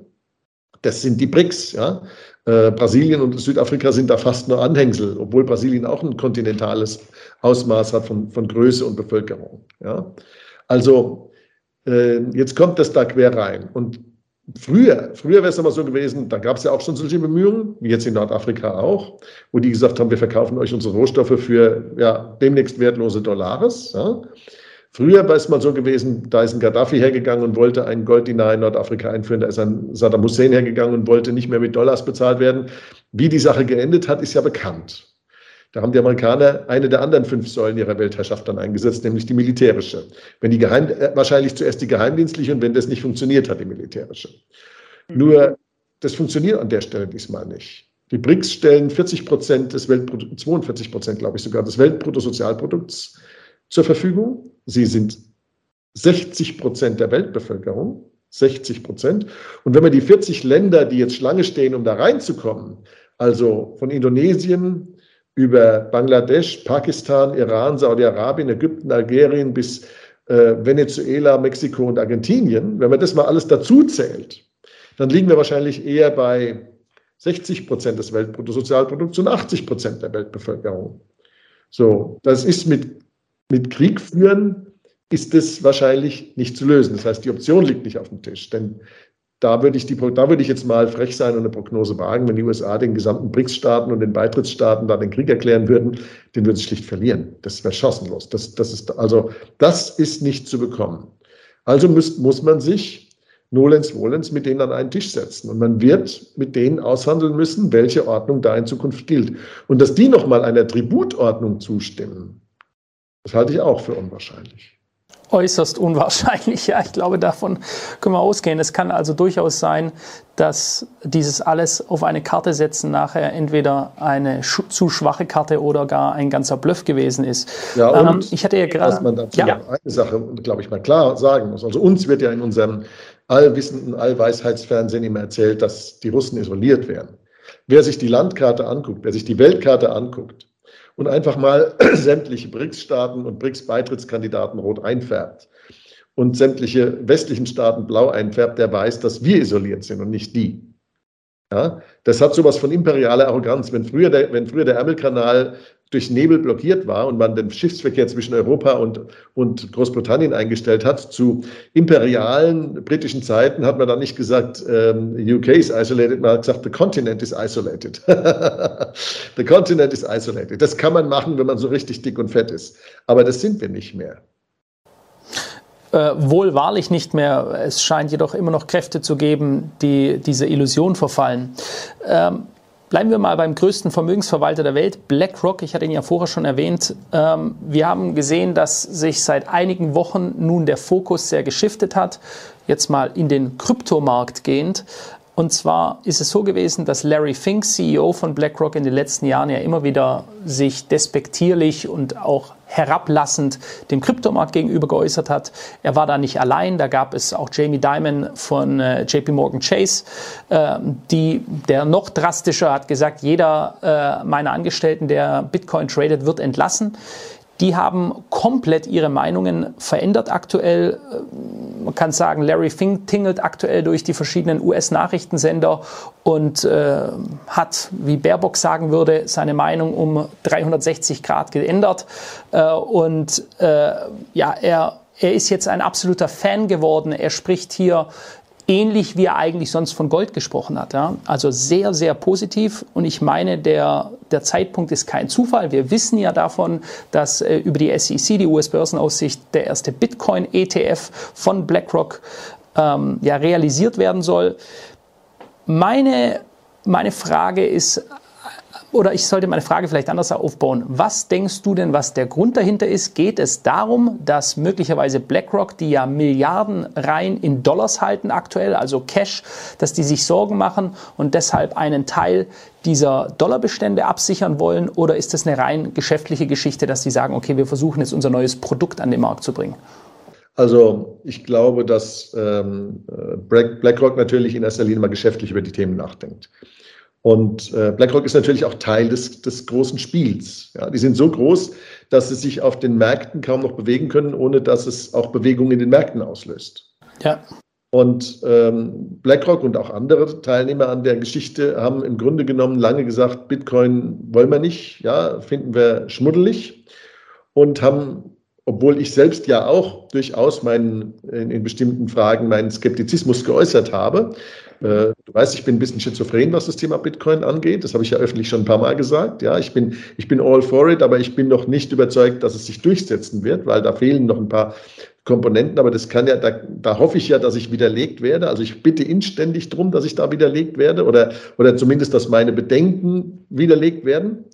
Das sind die BRICS, ja. Äh, Brasilien und Südafrika sind da fast nur Anhängsel, obwohl Brasilien auch ein kontinentales Ausmaß hat von, von Größe und Bevölkerung. Ja. Also äh, jetzt kommt das da quer rein. Und früher, früher wäre es aber so gewesen, da gab es ja auch schon solche Bemühungen, wie jetzt in Nordafrika auch, wo die gesagt haben, wir verkaufen euch unsere Rohstoffe für ja, demnächst wertlose Dollars. Ja. Früher war es mal so gewesen, da ist ein Gaddafi hergegangen und wollte einen Golddinar in Nordafrika einführen, da ist ein Saddam Hussein hergegangen und wollte nicht mehr mit Dollars bezahlt werden. Wie die Sache geendet hat, ist ja bekannt. Da haben die Amerikaner eine der anderen fünf Säulen ihrer Weltherrschaft dann eingesetzt, nämlich die militärische. Wenn die Geheim, äh, wahrscheinlich zuerst die geheimdienstliche und wenn das nicht funktioniert hat, die militärische. Mhm. Nur, das funktioniert an der Stelle diesmal nicht. Die BRICS stellen 40 Prozent des Weltprodukts, 42 Prozent, glaube ich sogar, des Weltbruttosozialprodukts zur Verfügung. Sie sind 60 Prozent der Weltbevölkerung. 60 Prozent. Und wenn man die 40 Länder, die jetzt Schlange stehen, um da reinzukommen, also von Indonesien über Bangladesch, Pakistan, Iran, Saudi-Arabien, Ägypten, Algerien bis äh, Venezuela, Mexiko und Argentinien, wenn man das mal alles dazu zählt, dann liegen wir wahrscheinlich eher bei 60 Prozent des Weltbruttosozialprodukts und 80 Prozent der Weltbevölkerung. So, das ist mit, mit Krieg führen, ist das wahrscheinlich nicht zu lösen. Das heißt, die Option liegt nicht auf dem Tisch, denn da würde ich, die, da würde ich jetzt mal frech sein und eine Prognose wagen, wenn die USA den gesamten BRICS-Staaten und den Beitrittsstaaten da den Krieg erklären würden, den würden sie schlicht verlieren. Das wäre chancenlos. Das, das ist, also, das ist nicht zu bekommen. Also muss, muss man sich nolens volens mit denen an einen Tisch setzen. Und man wird mit denen aushandeln müssen, welche Ordnung da in Zukunft gilt. Und dass die nochmal einer Tributordnung zustimmen, das halte ich auch für unwahrscheinlich äußerst unwahrscheinlich. Ja, ich glaube, davon können wir ausgehen. Es kann also durchaus sein, dass dieses alles auf eine Karte setzen nachher entweder eine zu schwache Karte oder gar ein ganzer Bluff gewesen ist. Ja, ähm, und ich hatte ja gerade. Was man dazu ja. eine Sache, glaube ich, mal klar sagen muss. Also uns wird ja in unserem allwissenden Allweisheitsfernsehen immer erzählt, dass die Russen isoliert werden. Wer sich die Landkarte anguckt, wer sich die Weltkarte anguckt, und einfach mal sämtliche BRICS-Staaten und BRICS-Beitrittskandidaten rot einfärbt und sämtliche westlichen Staaten blau einfärbt, der weiß, dass wir isoliert sind und nicht die. Ja, das hat sowas von imperialer Arroganz. Wenn früher der, wenn früher der Ärmelkanal durch Nebel blockiert war und man den Schiffsverkehr zwischen Europa und, und Großbritannien eingestellt hat, zu imperialen britischen Zeiten hat man dann nicht gesagt, ähm, UK is isolated, man hat gesagt, the continent is isolated. the continent is isolated. Das kann man machen, wenn man so richtig dick und fett ist. Aber das sind wir nicht mehr. Äh, wohl wahrlich nicht mehr. Es scheint jedoch immer noch Kräfte zu geben, die diese Illusion verfallen. Ähm, Bleiben wir mal beim größten Vermögensverwalter der Welt, BlackRock. Ich hatte ihn ja vorher schon erwähnt. Ähm, wir haben gesehen, dass sich seit einigen Wochen nun der Fokus sehr geschiftet hat. Jetzt mal in den Kryptomarkt gehend. Und zwar ist es so gewesen, dass Larry Fink, CEO von BlackRock, in den letzten Jahren ja immer wieder sich despektierlich und auch herablassend dem Kryptomarkt gegenüber geäußert hat. Er war da nicht allein, da gab es auch Jamie Dimon von äh, JP Morgan Chase, äh, die, der noch drastischer hat gesagt, jeder äh, meiner Angestellten, der Bitcoin tradet, wird entlassen. Die haben komplett ihre Meinungen verändert aktuell. Man kann sagen, Larry Fink tingelt aktuell durch die verschiedenen US-Nachrichtensender und äh, hat, wie Baerbock sagen würde, seine Meinung um 360 Grad geändert. Äh, und äh, ja, er, er ist jetzt ein absoluter Fan geworden. Er spricht hier ähnlich wie er eigentlich sonst von Gold gesprochen hat. Ja? Also sehr, sehr positiv. Und ich meine, der, der Zeitpunkt ist kein Zufall. Wir wissen ja davon, dass äh, über die SEC, die US-Börsenaussicht, der erste Bitcoin-ETF von BlackRock ähm, ja, realisiert werden soll. Meine, meine Frage ist oder ich sollte meine Frage vielleicht anders aufbauen. Was denkst du denn, was der Grund dahinter ist? Geht es darum, dass möglicherweise BlackRock, die ja Milliarden rein in Dollars halten aktuell, also Cash, dass die sich Sorgen machen und deshalb einen Teil dieser Dollarbestände absichern wollen? Oder ist das eine rein geschäftliche Geschichte, dass sie sagen, okay, wir versuchen jetzt unser neues Produkt an den Markt zu bringen? Also ich glaube, dass ähm, BlackRock natürlich in erster Linie mal geschäftlich über die Themen nachdenkt. Und äh, BlackRock ist natürlich auch Teil des, des großen Spiels. Ja, die sind so groß, dass sie sich auf den Märkten kaum noch bewegen können, ohne dass es auch Bewegungen in den Märkten auslöst. Ja. Und ähm, BlackRock und auch andere Teilnehmer an der Geschichte haben im Grunde genommen lange gesagt, Bitcoin wollen wir nicht, ja, finden wir schmuddelig und haben obwohl ich selbst ja auch durchaus meinen, in, in bestimmten Fragen meinen Skeptizismus geäußert habe. Äh, du weißt, ich bin ein bisschen schizophren, was das Thema Bitcoin angeht. Das habe ich ja öffentlich schon ein paar Mal gesagt. Ja, ich bin, ich bin all for it, aber ich bin noch nicht überzeugt, dass es sich durchsetzen wird, weil da fehlen noch ein paar Komponenten. Aber das kann ja, da, da hoffe ich ja, dass ich widerlegt werde. Also ich bitte inständig darum, dass ich da widerlegt werde oder, oder zumindest, dass meine Bedenken widerlegt werden.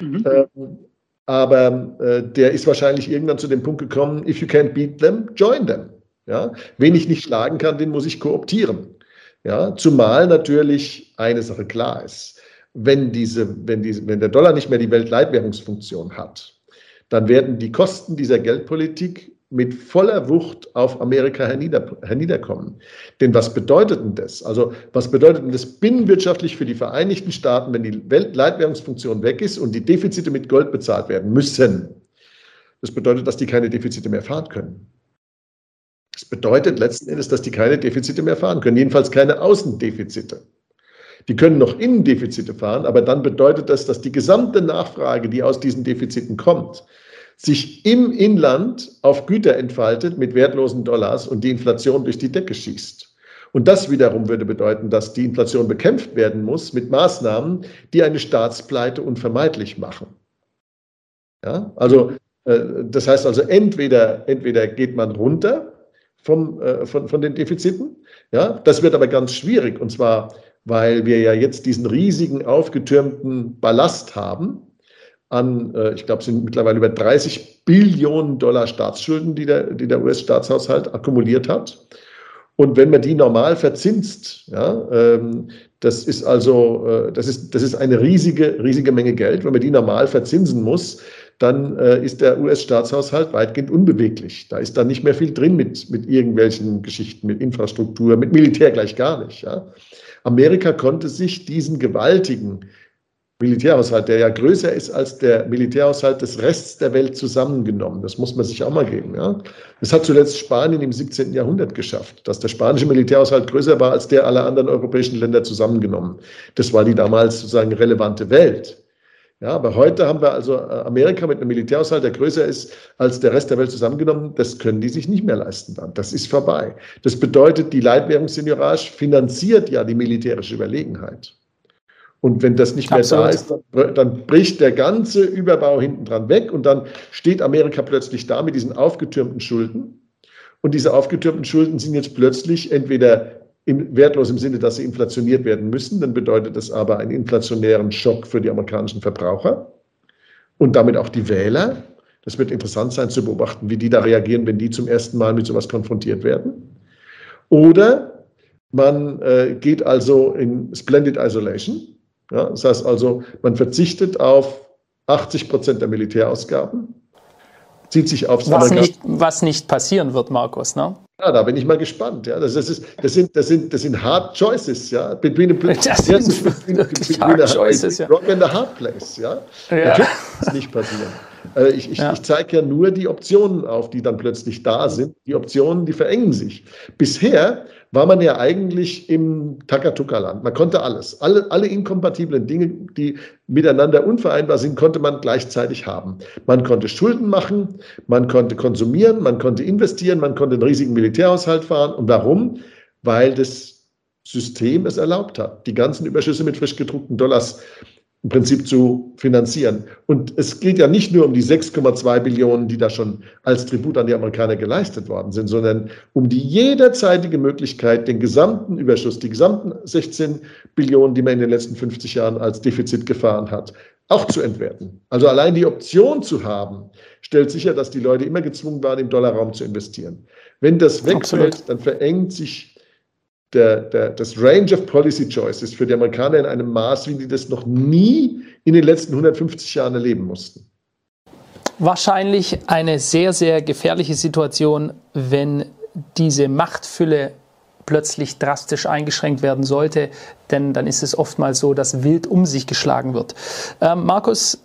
Mhm. Ähm, aber äh, der ist wahrscheinlich irgendwann zu dem Punkt gekommen, if you can't beat them, join them. Ja? Wen ich nicht schlagen kann, den muss ich kooptieren. Ja? Zumal natürlich eine Sache klar ist. Wenn, diese, wenn, diese, wenn der Dollar nicht mehr die Weltleitwährungsfunktion hat, dann werden die Kosten dieser Geldpolitik mit voller Wucht auf Amerika hernieder, herniederkommen. Denn was bedeutet denn das? Also was bedeutet denn das binnenwirtschaftlich für die Vereinigten Staaten, wenn die Weltleitwährungsfunktion weg ist und die Defizite mit Gold bezahlt werden müssen? Das bedeutet, dass die keine Defizite mehr fahren können. Das bedeutet letzten Endes, dass die keine Defizite mehr fahren können, jedenfalls keine Außendefizite. Die können noch Innendefizite fahren, aber dann bedeutet das, dass die gesamte Nachfrage, die aus diesen Defiziten kommt, sich im Inland auf Güter entfaltet mit wertlosen Dollars und die Inflation durch die Decke schießt. Und das wiederum würde bedeuten, dass die Inflation bekämpft werden muss mit Maßnahmen, die eine Staatspleite unvermeidlich machen. Ja, also äh, das heißt also, entweder, entweder geht man runter vom, äh, von, von den Defiziten, ja, das wird aber ganz schwierig, und zwar, weil wir ja jetzt diesen riesigen aufgetürmten Ballast haben, an, äh, ich glaube, es sind mittlerweile über 30 Billionen Dollar Staatsschulden, die der, die der US-Staatshaushalt akkumuliert hat. Und wenn man die normal verzinst, ja, ähm, das ist also, äh, das ist, das ist eine riesige, riesige Menge Geld. Wenn man die normal verzinsen muss, dann äh, ist der US-Staatshaushalt weitgehend unbeweglich. Da ist dann nicht mehr viel drin mit, mit irgendwelchen Geschichten, mit Infrastruktur, mit Militär gleich gar nicht. Ja. Amerika konnte sich diesen gewaltigen Militärhaushalt, der ja größer ist als der Militärhaushalt des Rests der Welt zusammengenommen. Das muss man sich auch mal geben. Ja? Das hat zuletzt Spanien im 17. Jahrhundert geschafft, dass der spanische Militärhaushalt größer war als der aller anderen europäischen Länder zusammengenommen. Das war die damals sozusagen relevante Welt. Ja, aber heute haben wir also äh, Amerika mit einem Militärhaushalt, der größer ist als der Rest der Welt zusammengenommen. Das können die sich nicht mehr leisten dann. Das ist vorbei. Das bedeutet, die Leitwährungsseniorage finanziert ja die militärische Überlegenheit. Und wenn das nicht mehr Absolut. da ist, dann, dann, bricht der ganze Überbau hinten dran weg und dann steht Amerika plötzlich da mit diesen aufgetürmten Schulden. Und diese aufgetürmten Schulden sind jetzt plötzlich entweder im, wertlos im Sinne, dass sie inflationiert werden müssen, dann bedeutet das aber einen inflationären Schock für die amerikanischen Verbraucher und damit auch die Wähler. Das wird interessant sein zu beobachten, wie die da reagieren, wenn die zum ersten Mal mit sowas konfrontiert werden. Oder man äh, geht also in Splendid Isolation ja, das heißt also, man verzichtet auf 80 Prozent der Militärausgaben zieht sich aufs was nicht, was nicht passieren wird, Markus, ne? Ja, da bin ich mal gespannt. Ja, das, ist, das, sind, das, sind, das sind hard choices, ja. Between a, das sind between, between hard a, choices, ja. Rock and a hard place, ja. ja. Natürlich wird es nicht passieren. Äh, ich, ich, ja. ich zeige ja nur die Optionen auf, die dann plötzlich da sind. Die Optionen, die verengen sich. Bisher war man ja eigentlich im Takatuka-Land. Man konnte alles. Alle, alle inkompatiblen Dinge, die miteinander unvereinbar sind, konnte man gleichzeitig haben. Man konnte Schulden machen, man konnte konsumieren, man konnte investieren, man konnte einen riesigen Militärhaushalt fahren. Und warum? Weil das System es erlaubt hat, die ganzen Überschüsse mit frisch gedruckten Dollars im Prinzip zu finanzieren. Und es geht ja nicht nur um die 6,2 Billionen, die da schon als Tribut an die Amerikaner geleistet worden sind, sondern um die jederzeitige Möglichkeit, den gesamten Überschuss, die gesamten 16 Billionen, die man in den letzten 50 Jahren als Defizit gefahren hat, auch zu entwerten. Also allein die Option zu haben, stellt sicher, dass die Leute immer gezwungen waren, im Dollarraum zu investieren. Wenn das wegfällt, Absolut. dann verengt sich der, der, das Range of Policy Choices für die Amerikaner in einem Maß, wie die das noch nie in den letzten 150 Jahren erleben mussten. Wahrscheinlich eine sehr, sehr gefährliche Situation, wenn diese Machtfülle plötzlich drastisch eingeschränkt werden sollte, denn dann ist es oftmals so, dass wild um sich geschlagen wird. Ähm, Markus,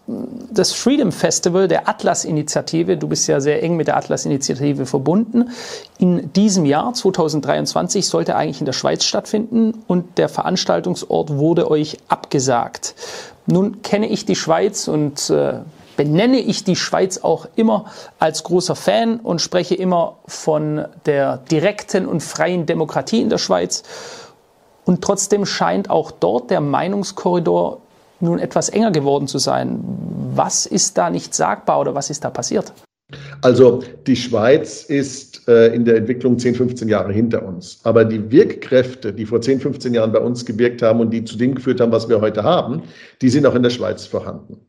das Freedom Festival der Atlas-Initiative, du bist ja sehr eng mit der Atlas-Initiative verbunden, in diesem Jahr 2023 sollte eigentlich in der Schweiz stattfinden und der Veranstaltungsort wurde euch abgesagt. Nun kenne ich die Schweiz und äh, benenne ich die Schweiz auch immer als großer Fan und spreche immer von der direkten und freien Demokratie in der Schweiz. Und trotzdem scheint auch dort der Meinungskorridor nun etwas enger geworden zu sein. Was ist da nicht sagbar oder was ist da passiert? Also die Schweiz ist äh, in der Entwicklung 10, 15 Jahre hinter uns. Aber die Wirkkräfte, die vor 10, 15 Jahren bei uns gewirkt haben und die zu dem geführt haben, was wir heute haben, die sind auch in der Schweiz vorhanden.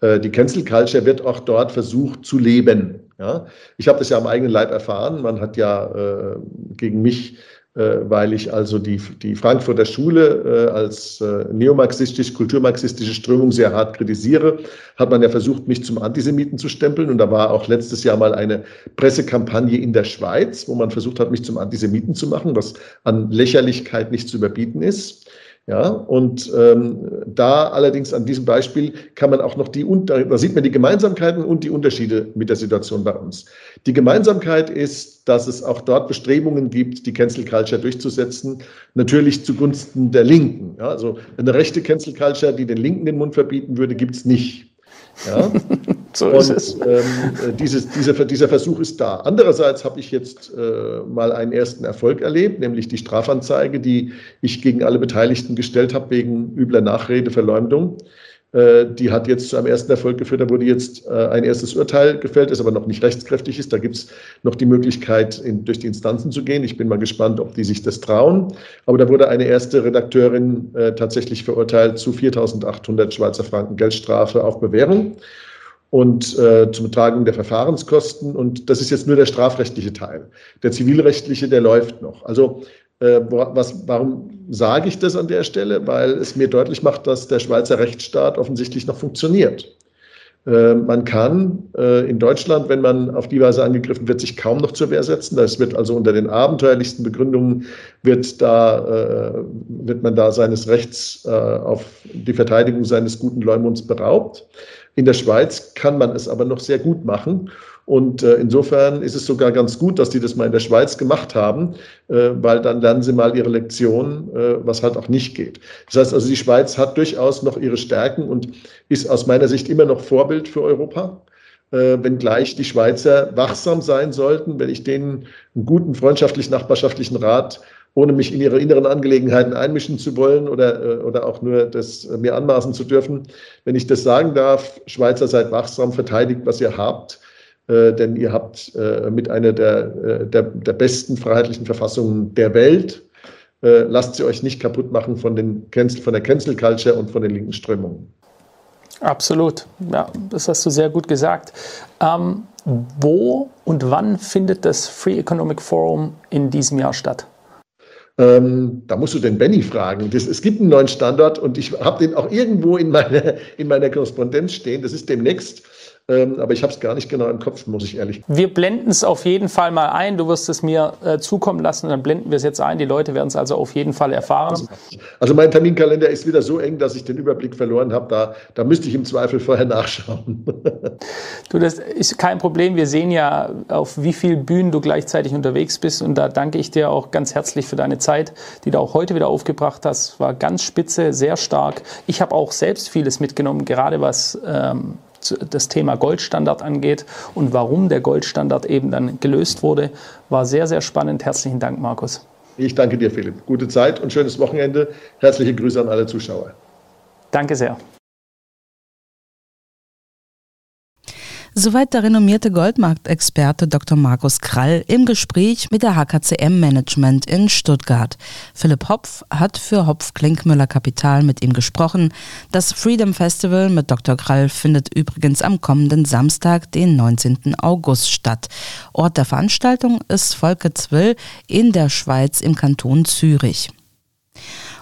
Äh, die Cancel Culture wird auch dort versucht zu leben. Ja? Ich habe das ja am eigenen Leib erfahren. Man hat ja äh, gegen mich, äh, weil ich also die, die Frankfurter Schule äh, als äh, neomarxistisch, kulturmarxistische Strömung sehr hart kritisiere, hat man ja versucht, mich zum Antisemiten zu stempeln. Und da war auch letztes Jahr mal eine Pressekampagne in der Schweiz, wo man versucht hat, mich zum Antisemiten zu machen, was an Lächerlichkeit nicht zu überbieten ist. Ja, und ähm, da allerdings an diesem Beispiel kann man auch noch die, da sieht man die Gemeinsamkeiten und die Unterschiede mit der Situation bei uns. Die Gemeinsamkeit ist, dass es auch dort Bestrebungen gibt, die Cancel Culture durchzusetzen, natürlich zugunsten der Linken. Ja, also eine rechte Cancel Culture, die den Linken den Mund verbieten würde, gibt es nicht. Ja? so ist und, es. Ähm, dieses, dieser, dieser Versuch ist da. Andererseits habe ich jetzt äh, mal einen ersten Erfolg erlebt, nämlich die Strafanzeige, die ich gegen alle Beteiligten gestellt habe wegen übler Nachrede, Verleumdung. Äh, die hat jetzt zu einem ersten Erfolg geführt. Da wurde jetzt äh, ein erstes Urteil gefällt, das aber noch nicht rechtskräftig ist. Da gibt es noch die Möglichkeit, in, durch die Instanzen zu gehen. Ich bin mal gespannt, ob die sich das trauen. Aber da wurde eine erste Redakteurin äh, tatsächlich verurteilt zu 4.800 Schweizer Franken Geldstrafe auf Bewährung und äh, zum Betragen der Verfahrenskosten. Und das ist jetzt nur der strafrechtliche Teil. Der zivilrechtliche, der läuft noch. Also äh, was, warum sage ich das an der Stelle? Weil es mir deutlich macht, dass der Schweizer Rechtsstaat offensichtlich noch funktioniert. Äh, man kann äh, in Deutschland, wenn man auf die Weise angegriffen wird, sich kaum noch zur Wehr setzen. Das wird also unter den abenteuerlichsten Begründungen wird da, wird man da seines Rechts auf die Verteidigung seines guten Leumunds beraubt. In der Schweiz kann man es aber noch sehr gut machen. Und äh, insofern ist es sogar ganz gut, dass die das mal in der Schweiz gemacht haben, äh, weil dann lernen sie mal ihre Lektion, äh, was halt auch nicht geht. Das heißt also, die Schweiz hat durchaus noch ihre Stärken und ist aus meiner Sicht immer noch Vorbild für Europa. Äh, wenngleich die Schweizer wachsam sein sollten, wenn ich denen einen guten freundschaftlich nachbarschaftlichen Rat ohne mich in ihre inneren Angelegenheiten einmischen zu wollen oder, äh, oder auch nur das mir anmaßen zu dürfen. Wenn ich das sagen darf, Schweizer seid wachsam, verteidigt, was ihr habt äh, denn ihr habt äh, mit einer der, äh, der, der, besten freiheitlichen Verfassungen der Welt. Äh, lasst sie euch nicht kaputt machen von, den, von der Cancel Culture und von den linken Strömungen. Absolut, ja, das hast du sehr gut gesagt. Ähm, wo und wann findet das Free Economic Forum in diesem Jahr statt? Ähm, da musst du den Benny fragen. Das, es gibt einen neuen Standort und ich habe den auch irgendwo in, meine, in meiner Korrespondenz stehen. Das ist demnächst Ähm, aber ich habe es gar nicht genau im Kopf, muss ich ehrlich sagen. Wir blenden es auf jeden Fall mal ein. Du wirst es mir äh, zukommen lassen und dann blenden wir es jetzt ein. Die Leute werden es also auf jeden Fall erfahren. Also mein Terminkalender ist wieder so eng, dass ich den Überblick verloren habe. Da, da müsste ich im Zweifel vorher nachschauen. du, das ist kein Problem. Wir sehen ja, auf wie vielen Bühnen du gleichzeitig unterwegs bist. Und da danke ich dir auch ganz herzlich für deine Zeit, die du auch heute wieder aufgebracht hast. War ganz spitze, sehr stark. Ich habe auch selbst vieles mitgenommen, gerade was ähm, das Thema Goldstandard angeht und warum der Goldstandard eben dann gelöst wurde, war sehr, sehr spannend. Herzlichen Dank, Markus. Ich danke dir, Philipp. Gute Zeit und schönes Wochenende. Herzliche Grüße an alle Zuschauer. Danke sehr. Soweit der renommierte Goldmarktexperte Dr. Markus Krall im Gespräch mit der HKCM Management in Stuttgart. Philipp Hopf hat für Hopf Klinkmüller Kapital mit ihm gesprochen. Das Freedom Festival mit Dr. Krall findet übrigens am kommenden Samstag, den 19. August statt. Ort der Veranstaltung ist Volketswil in der Schweiz im Kanton Zürich.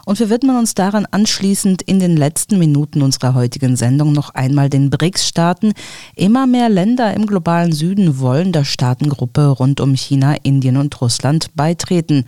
Und wir widmen uns daran anschließend in den letzten Minuten unserer heutigen Sendung noch einmal den BRICS-Staaten. Immer mehr Länder im globalen Süden wollen der Staatengruppe rund um China, Indien und Russland beitreten.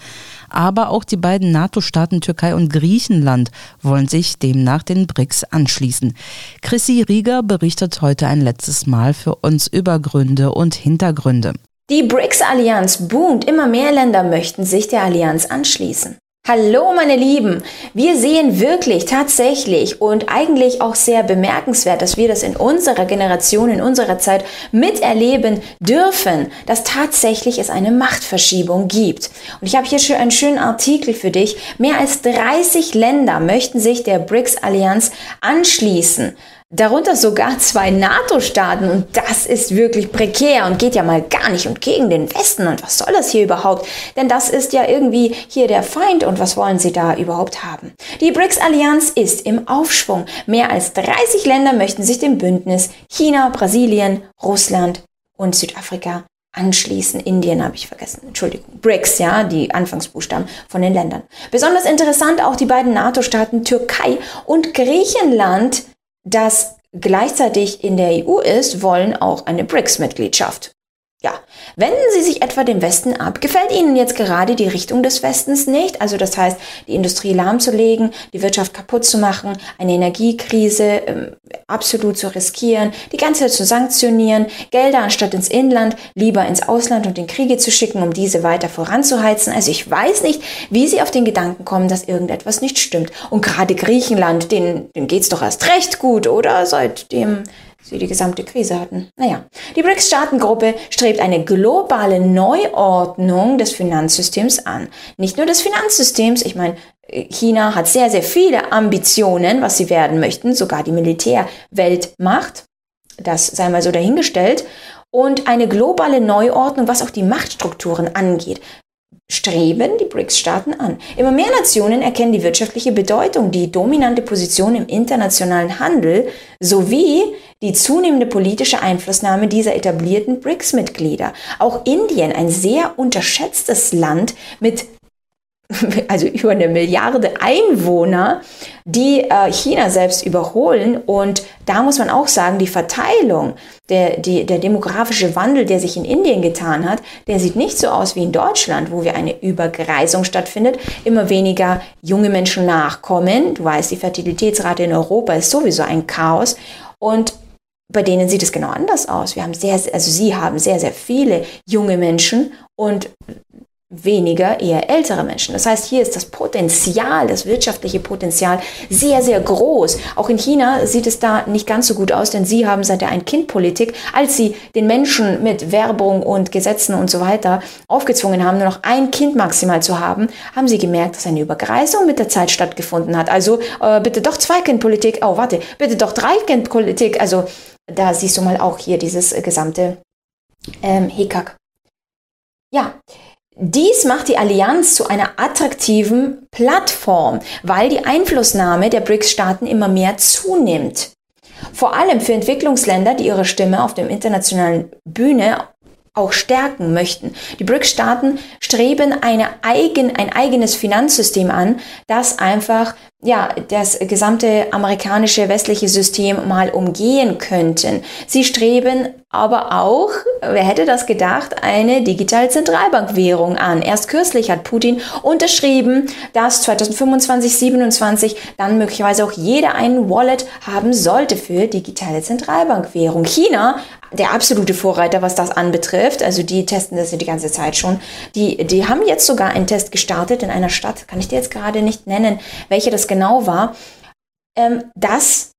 Aber auch die beiden NATO-Staaten Türkei und Griechenland wollen sich demnach den BRICS anschließen. Chrissy Rieger berichtet heute ein letztes Mal für uns über Gründe und Hintergründe. Die BRICS-Allianz boomt. Immer mehr Länder möchten sich der Allianz anschließen. Hallo meine Lieben, wir sehen wirklich tatsächlich und eigentlich auch sehr bemerkenswert, dass wir das in unserer Generation, in unserer Zeit miterleben dürfen, dass tatsächlich es eine Machtverschiebung gibt. Und ich habe hier schon einen schönen Artikel für dich. Mehr als 30 Länder möchten sich der BRICS-Allianz anschließen darunter sogar zwei NATO-Staaten und das ist wirklich prekär und geht ja mal gar nicht und gegen den Westen und was soll das hier überhaupt? Denn das ist ja irgendwie hier der Feind und was wollen sie da überhaupt haben? Die BRICS-Allianz ist im Aufschwung. Mehr als 30 Länder möchten sich dem Bündnis China, Brasilien, Russland und Südafrika anschließen. Indien habe ich vergessen. Entschuldigung. BRICS, ja, die Anfangsbuchstaben von den Ländern. Besonders interessant auch die beiden NATO-Staaten Türkei und Griechenland das gleichzeitig in der EU ist, wollen auch eine BRICS-Mitgliedschaft. Ja, wenden Sie sich etwa dem Westen ab. Gefällt Ihnen jetzt gerade die Richtung des Westens nicht? Also das heißt, die Industrie lahmzulegen, die Wirtschaft kaputt zu machen, eine Energiekrise ähm, absolut zu riskieren, die ganze Zeit zu sanktionieren, Gelder anstatt ins Inland lieber ins Ausland und in Kriege zu schicken, um diese weiter voranzuheizen. Also ich weiß nicht, wie Sie auf den Gedanken kommen, dass irgendetwas nicht stimmt. Und gerade Griechenland, denen, denen geht's doch erst recht gut, oder? Seitdem sie die gesamte Krise hatten. Naja, die BRICS-Staatengruppe strebt eine globale Neuordnung des Finanzsystems an. Nicht nur des Finanzsystems, ich meine, China hat sehr, sehr viele Ambitionen, was sie werden möchten, sogar die Militärweltmacht. Das sei mal so dahingestellt. Und eine globale Neuordnung, was auch die Machtstrukturen angeht streben die BRICS-Staaten an. Immer mehr Nationen erkennen die wirtschaftliche Bedeutung, die dominante Position im internationalen Handel sowie die zunehmende politische Einflussnahme dieser etablierten BRICS-Mitglieder. Auch Indien, ein sehr unterschätztes Land mit also über eine Milliarde Einwohner, die äh, China selbst überholen. Und da muss man auch sagen, die Verteilung, der, die, der demografische Wandel, der sich in Indien getan hat, der sieht nicht so aus wie in Deutschland, wo wir eine Übergreisung stattfindet, immer weniger junge Menschen nachkommen. Du weißt, die Fertilitätsrate in Europa ist sowieso ein Chaos. Und bei denen sieht es genau anders aus. Wir haben sehr, also sie haben sehr, sehr viele junge Menschen und weniger eher ältere Menschen. Das heißt, hier ist das Potenzial, das wirtschaftliche Potenzial sehr, sehr groß. Auch in China sieht es da nicht ganz so gut aus, denn sie haben seit der Ein-Kind-Politik, als sie den Menschen mit Werbung und Gesetzen und so weiter aufgezwungen haben, nur noch ein Kind maximal zu haben, haben sie gemerkt, dass eine Übergreisung mit der Zeit stattgefunden hat. Also äh, bitte doch Zwei-Kind-Politik, oh warte, bitte doch Drei-Kind-Politik. Also da siehst du mal auch hier dieses gesamte ähm, Hickhack. Ja, dies macht die Allianz zu einer attraktiven Plattform, weil die Einflussnahme der BRICS-Staaten immer mehr zunimmt. Vor allem für Entwicklungsländer, die ihre Stimme auf der internationalen Bühne auch stärken möchten. Die BRICS-Staaten streben eine eigen, ein eigenes Finanzsystem an, das einfach ja, das gesamte amerikanische westliche System mal umgehen könnten. Sie streben aber auch, wer hätte das gedacht, eine digitale Zentralbankwährung an. Erst kürzlich hat Putin unterschrieben, dass 2025, 2027 dann möglicherweise auch jeder einen Wallet haben sollte für digitale Zentralbankwährung. China der absolute Vorreiter, was das anbetrifft. Also die testen das ja die ganze Zeit schon. Die, die haben jetzt sogar einen Test gestartet in einer Stadt, kann ich dir jetzt gerade nicht nennen, welche das genau war. Ähm, das,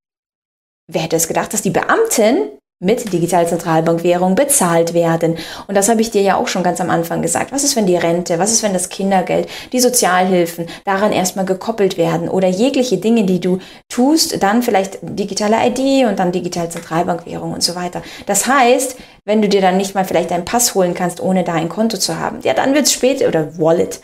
wer hätte es gedacht, dass die Beamten mit Digitalzentralbankwährung bezahlt werden. Und das habe ich dir ja auch schon ganz am Anfang gesagt. Was ist, wenn die Rente, was ist, wenn das Kindergeld, die Sozialhilfen daran erstmal gekoppelt werden oder jegliche Dinge, die du tust, dann vielleicht digitale ID und dann Digitalzentralbankwährung und so weiter. Das heißt, wenn du dir dann nicht mal vielleicht einen Pass holen kannst, ohne da ein Konto zu haben, ja, dann wird es spät oder Wallet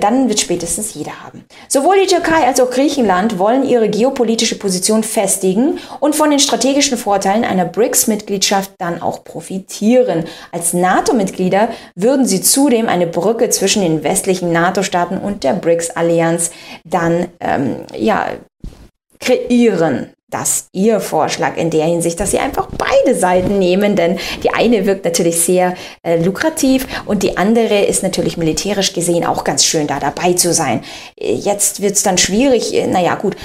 dann wird spätestens jeder haben. Sowohl die Türkei als auch Griechenland wollen ihre geopolitische Position festigen und von den strategischen Vorteilen einer BRICS-Mitgliedschaft dann auch profitieren. Als NATO-Mitglieder würden sie zudem eine Brücke zwischen den westlichen NATO-Staaten und der BRICS-Allianz dann ähm, ja, kreieren das Ihr Vorschlag in der Hinsicht, dass Sie einfach beide Seiten nehmen, denn die eine wirkt natürlich sehr äh, lukrativ und die andere ist natürlich militärisch gesehen auch ganz schön da dabei zu sein. Jetzt wird es dann schwierig, äh, naja gut,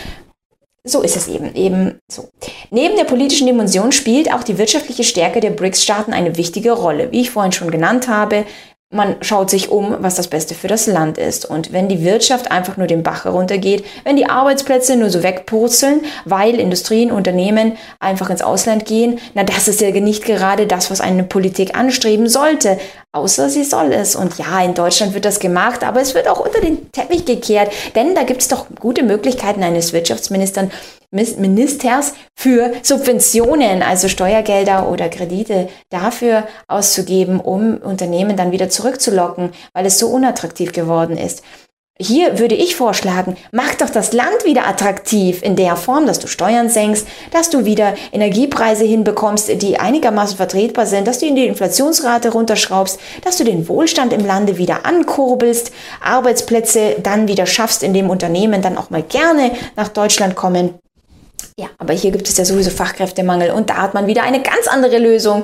so ist es eben, eben so. Neben der politischen Dimension spielt auch die wirtschaftliche Stärke der BRICS-Staaten eine wichtige Rolle. Wie ich vorhin schon genannt habe, man schaut sich um, was das Beste für das Land ist. Und wenn die Wirtschaft einfach nur den Bach heruntergeht, wenn die Arbeitsplätze nur so wegpurzeln, weil Industrien, Unternehmen einfach ins Ausland gehen, na das ist ja nicht gerade das, was eine Politik anstreben sollte. Außer sie soll es. Und ja, in Deutschland wird das gemacht, aber es wird auch unter den Teppich gekehrt, denn da gibt es doch gute Möglichkeiten eines Wirtschaftsministers, Ministers für Subventionen, also Steuergelder oder Kredite dafür auszugeben, um Unternehmen dann wieder zurückzulocken, weil es so unattraktiv geworden ist. Hier würde ich vorschlagen, mach doch das Land wieder attraktiv in der Form, dass du Steuern senkst, dass du wieder Energiepreise hinbekommst, die einigermaßen vertretbar sind, dass du in die Inflationsrate runterschraubst, dass du den Wohlstand im Lande wieder ankurbelst, Arbeitsplätze dann wieder schaffst, in dem Unternehmen dann auch mal gerne nach Deutschland kommen. Ja, aber hier gibt es ja sowieso Fachkräftemangel und da hat man wieder eine ganz andere Lösung.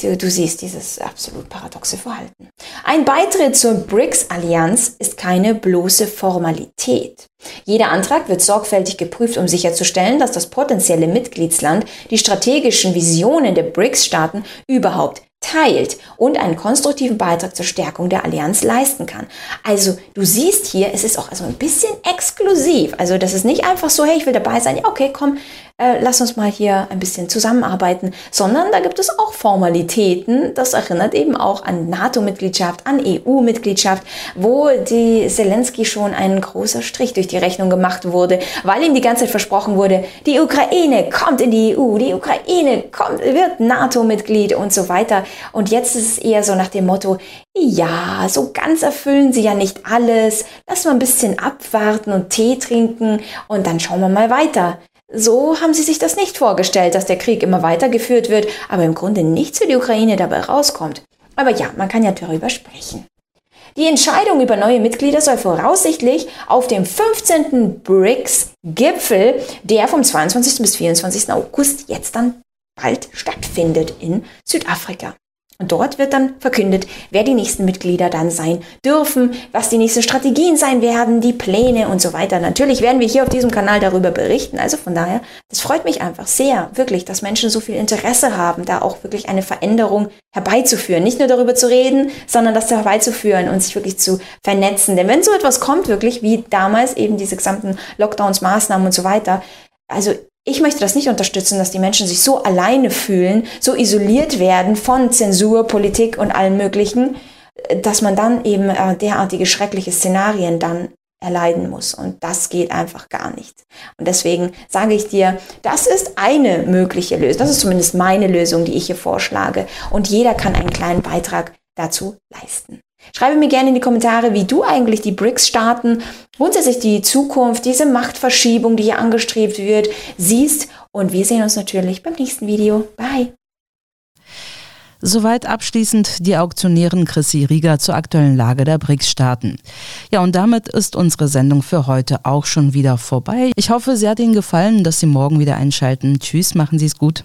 Du siehst dieses absolut paradoxe Verhalten. Ein Beitritt zur BRICS-Allianz ist keine bloße Formalität. Jeder Antrag wird sorgfältig geprüft, um sicherzustellen, dass das potenzielle Mitgliedsland die strategischen Visionen der BRICS-Staaten überhaupt teilt und einen konstruktiven Beitrag zur Stärkung der Allianz leisten kann. Also du siehst hier, es ist auch also ein bisschen exklusiv. Also das ist nicht einfach so, hey, ich will dabei sein. Ja, okay, komm, äh, lass uns mal hier ein bisschen zusammenarbeiten, sondern da gibt es auch Formalitäten. Das erinnert eben auch an NATO-Mitgliedschaft, an EU-Mitgliedschaft, wo die Zelensky schon ein großer Strich durch die Rechnung gemacht wurde, weil ihm die ganze Zeit versprochen wurde, die Ukraine kommt in die EU, die Ukraine kommt, wird NATO-Mitglied und so weiter. Und jetzt ist es eher so nach dem Motto, ja, so ganz erfüllen sie ja nicht alles. Lass mal ein bisschen abwarten und Tee trinken und dann schauen wir mal weiter. So haben sie sich das nicht vorgestellt, dass der Krieg immer weitergeführt wird, aber im Grunde nichts für die Ukraine dabei rauskommt. Aber ja, man kann ja darüber sprechen. Die Entscheidung über neue Mitglieder soll voraussichtlich auf dem 15. BRICS-Gipfel, der vom 22. bis 24. August jetzt dann bald stattfindet in Südafrika. Und dort wird dann verkündet, wer die nächsten Mitglieder dann sein dürfen, was die nächsten Strategien sein werden, die Pläne und so weiter. Natürlich werden wir hier auf diesem Kanal darüber berichten. Also von daher, das freut mich einfach sehr, wirklich, dass Menschen so viel Interesse haben, da auch wirklich eine Veränderung herbeizuführen. Nicht nur darüber zu reden, sondern das herbeizuführen und sich wirklich zu vernetzen. Denn wenn so etwas kommt, wirklich wie damals eben diese gesamten Lockdowns, Maßnahmen und so weiter, also ich möchte das nicht unterstützen, dass die Menschen sich so alleine fühlen, so isoliert werden von Zensur, Politik und allem Möglichen, dass man dann eben äh, derartige schreckliche Szenarien dann erleiden muss. Und das geht einfach gar nicht. Und deswegen sage ich dir, das ist eine mögliche Lösung. Das ist zumindest meine Lösung, die ich hier vorschlage. Und jeder kann einen kleinen Beitrag dazu leisten. Schreibe mir gerne in die Kommentare, wie du eigentlich die BRICS-Staaten, grundsätzlich die Zukunft, diese Machtverschiebung, die hier angestrebt wird, siehst. Und wir sehen uns natürlich beim nächsten Video. Bye! Soweit abschließend die Auktionärin Chrissy Rieger zur aktuellen Lage der BRICS-Staaten. Ja, und damit ist unsere Sendung für heute auch schon wieder vorbei. Ich hoffe, sie hat Ihnen gefallen, dass Sie morgen wieder einschalten. Tschüss, machen Sie es gut.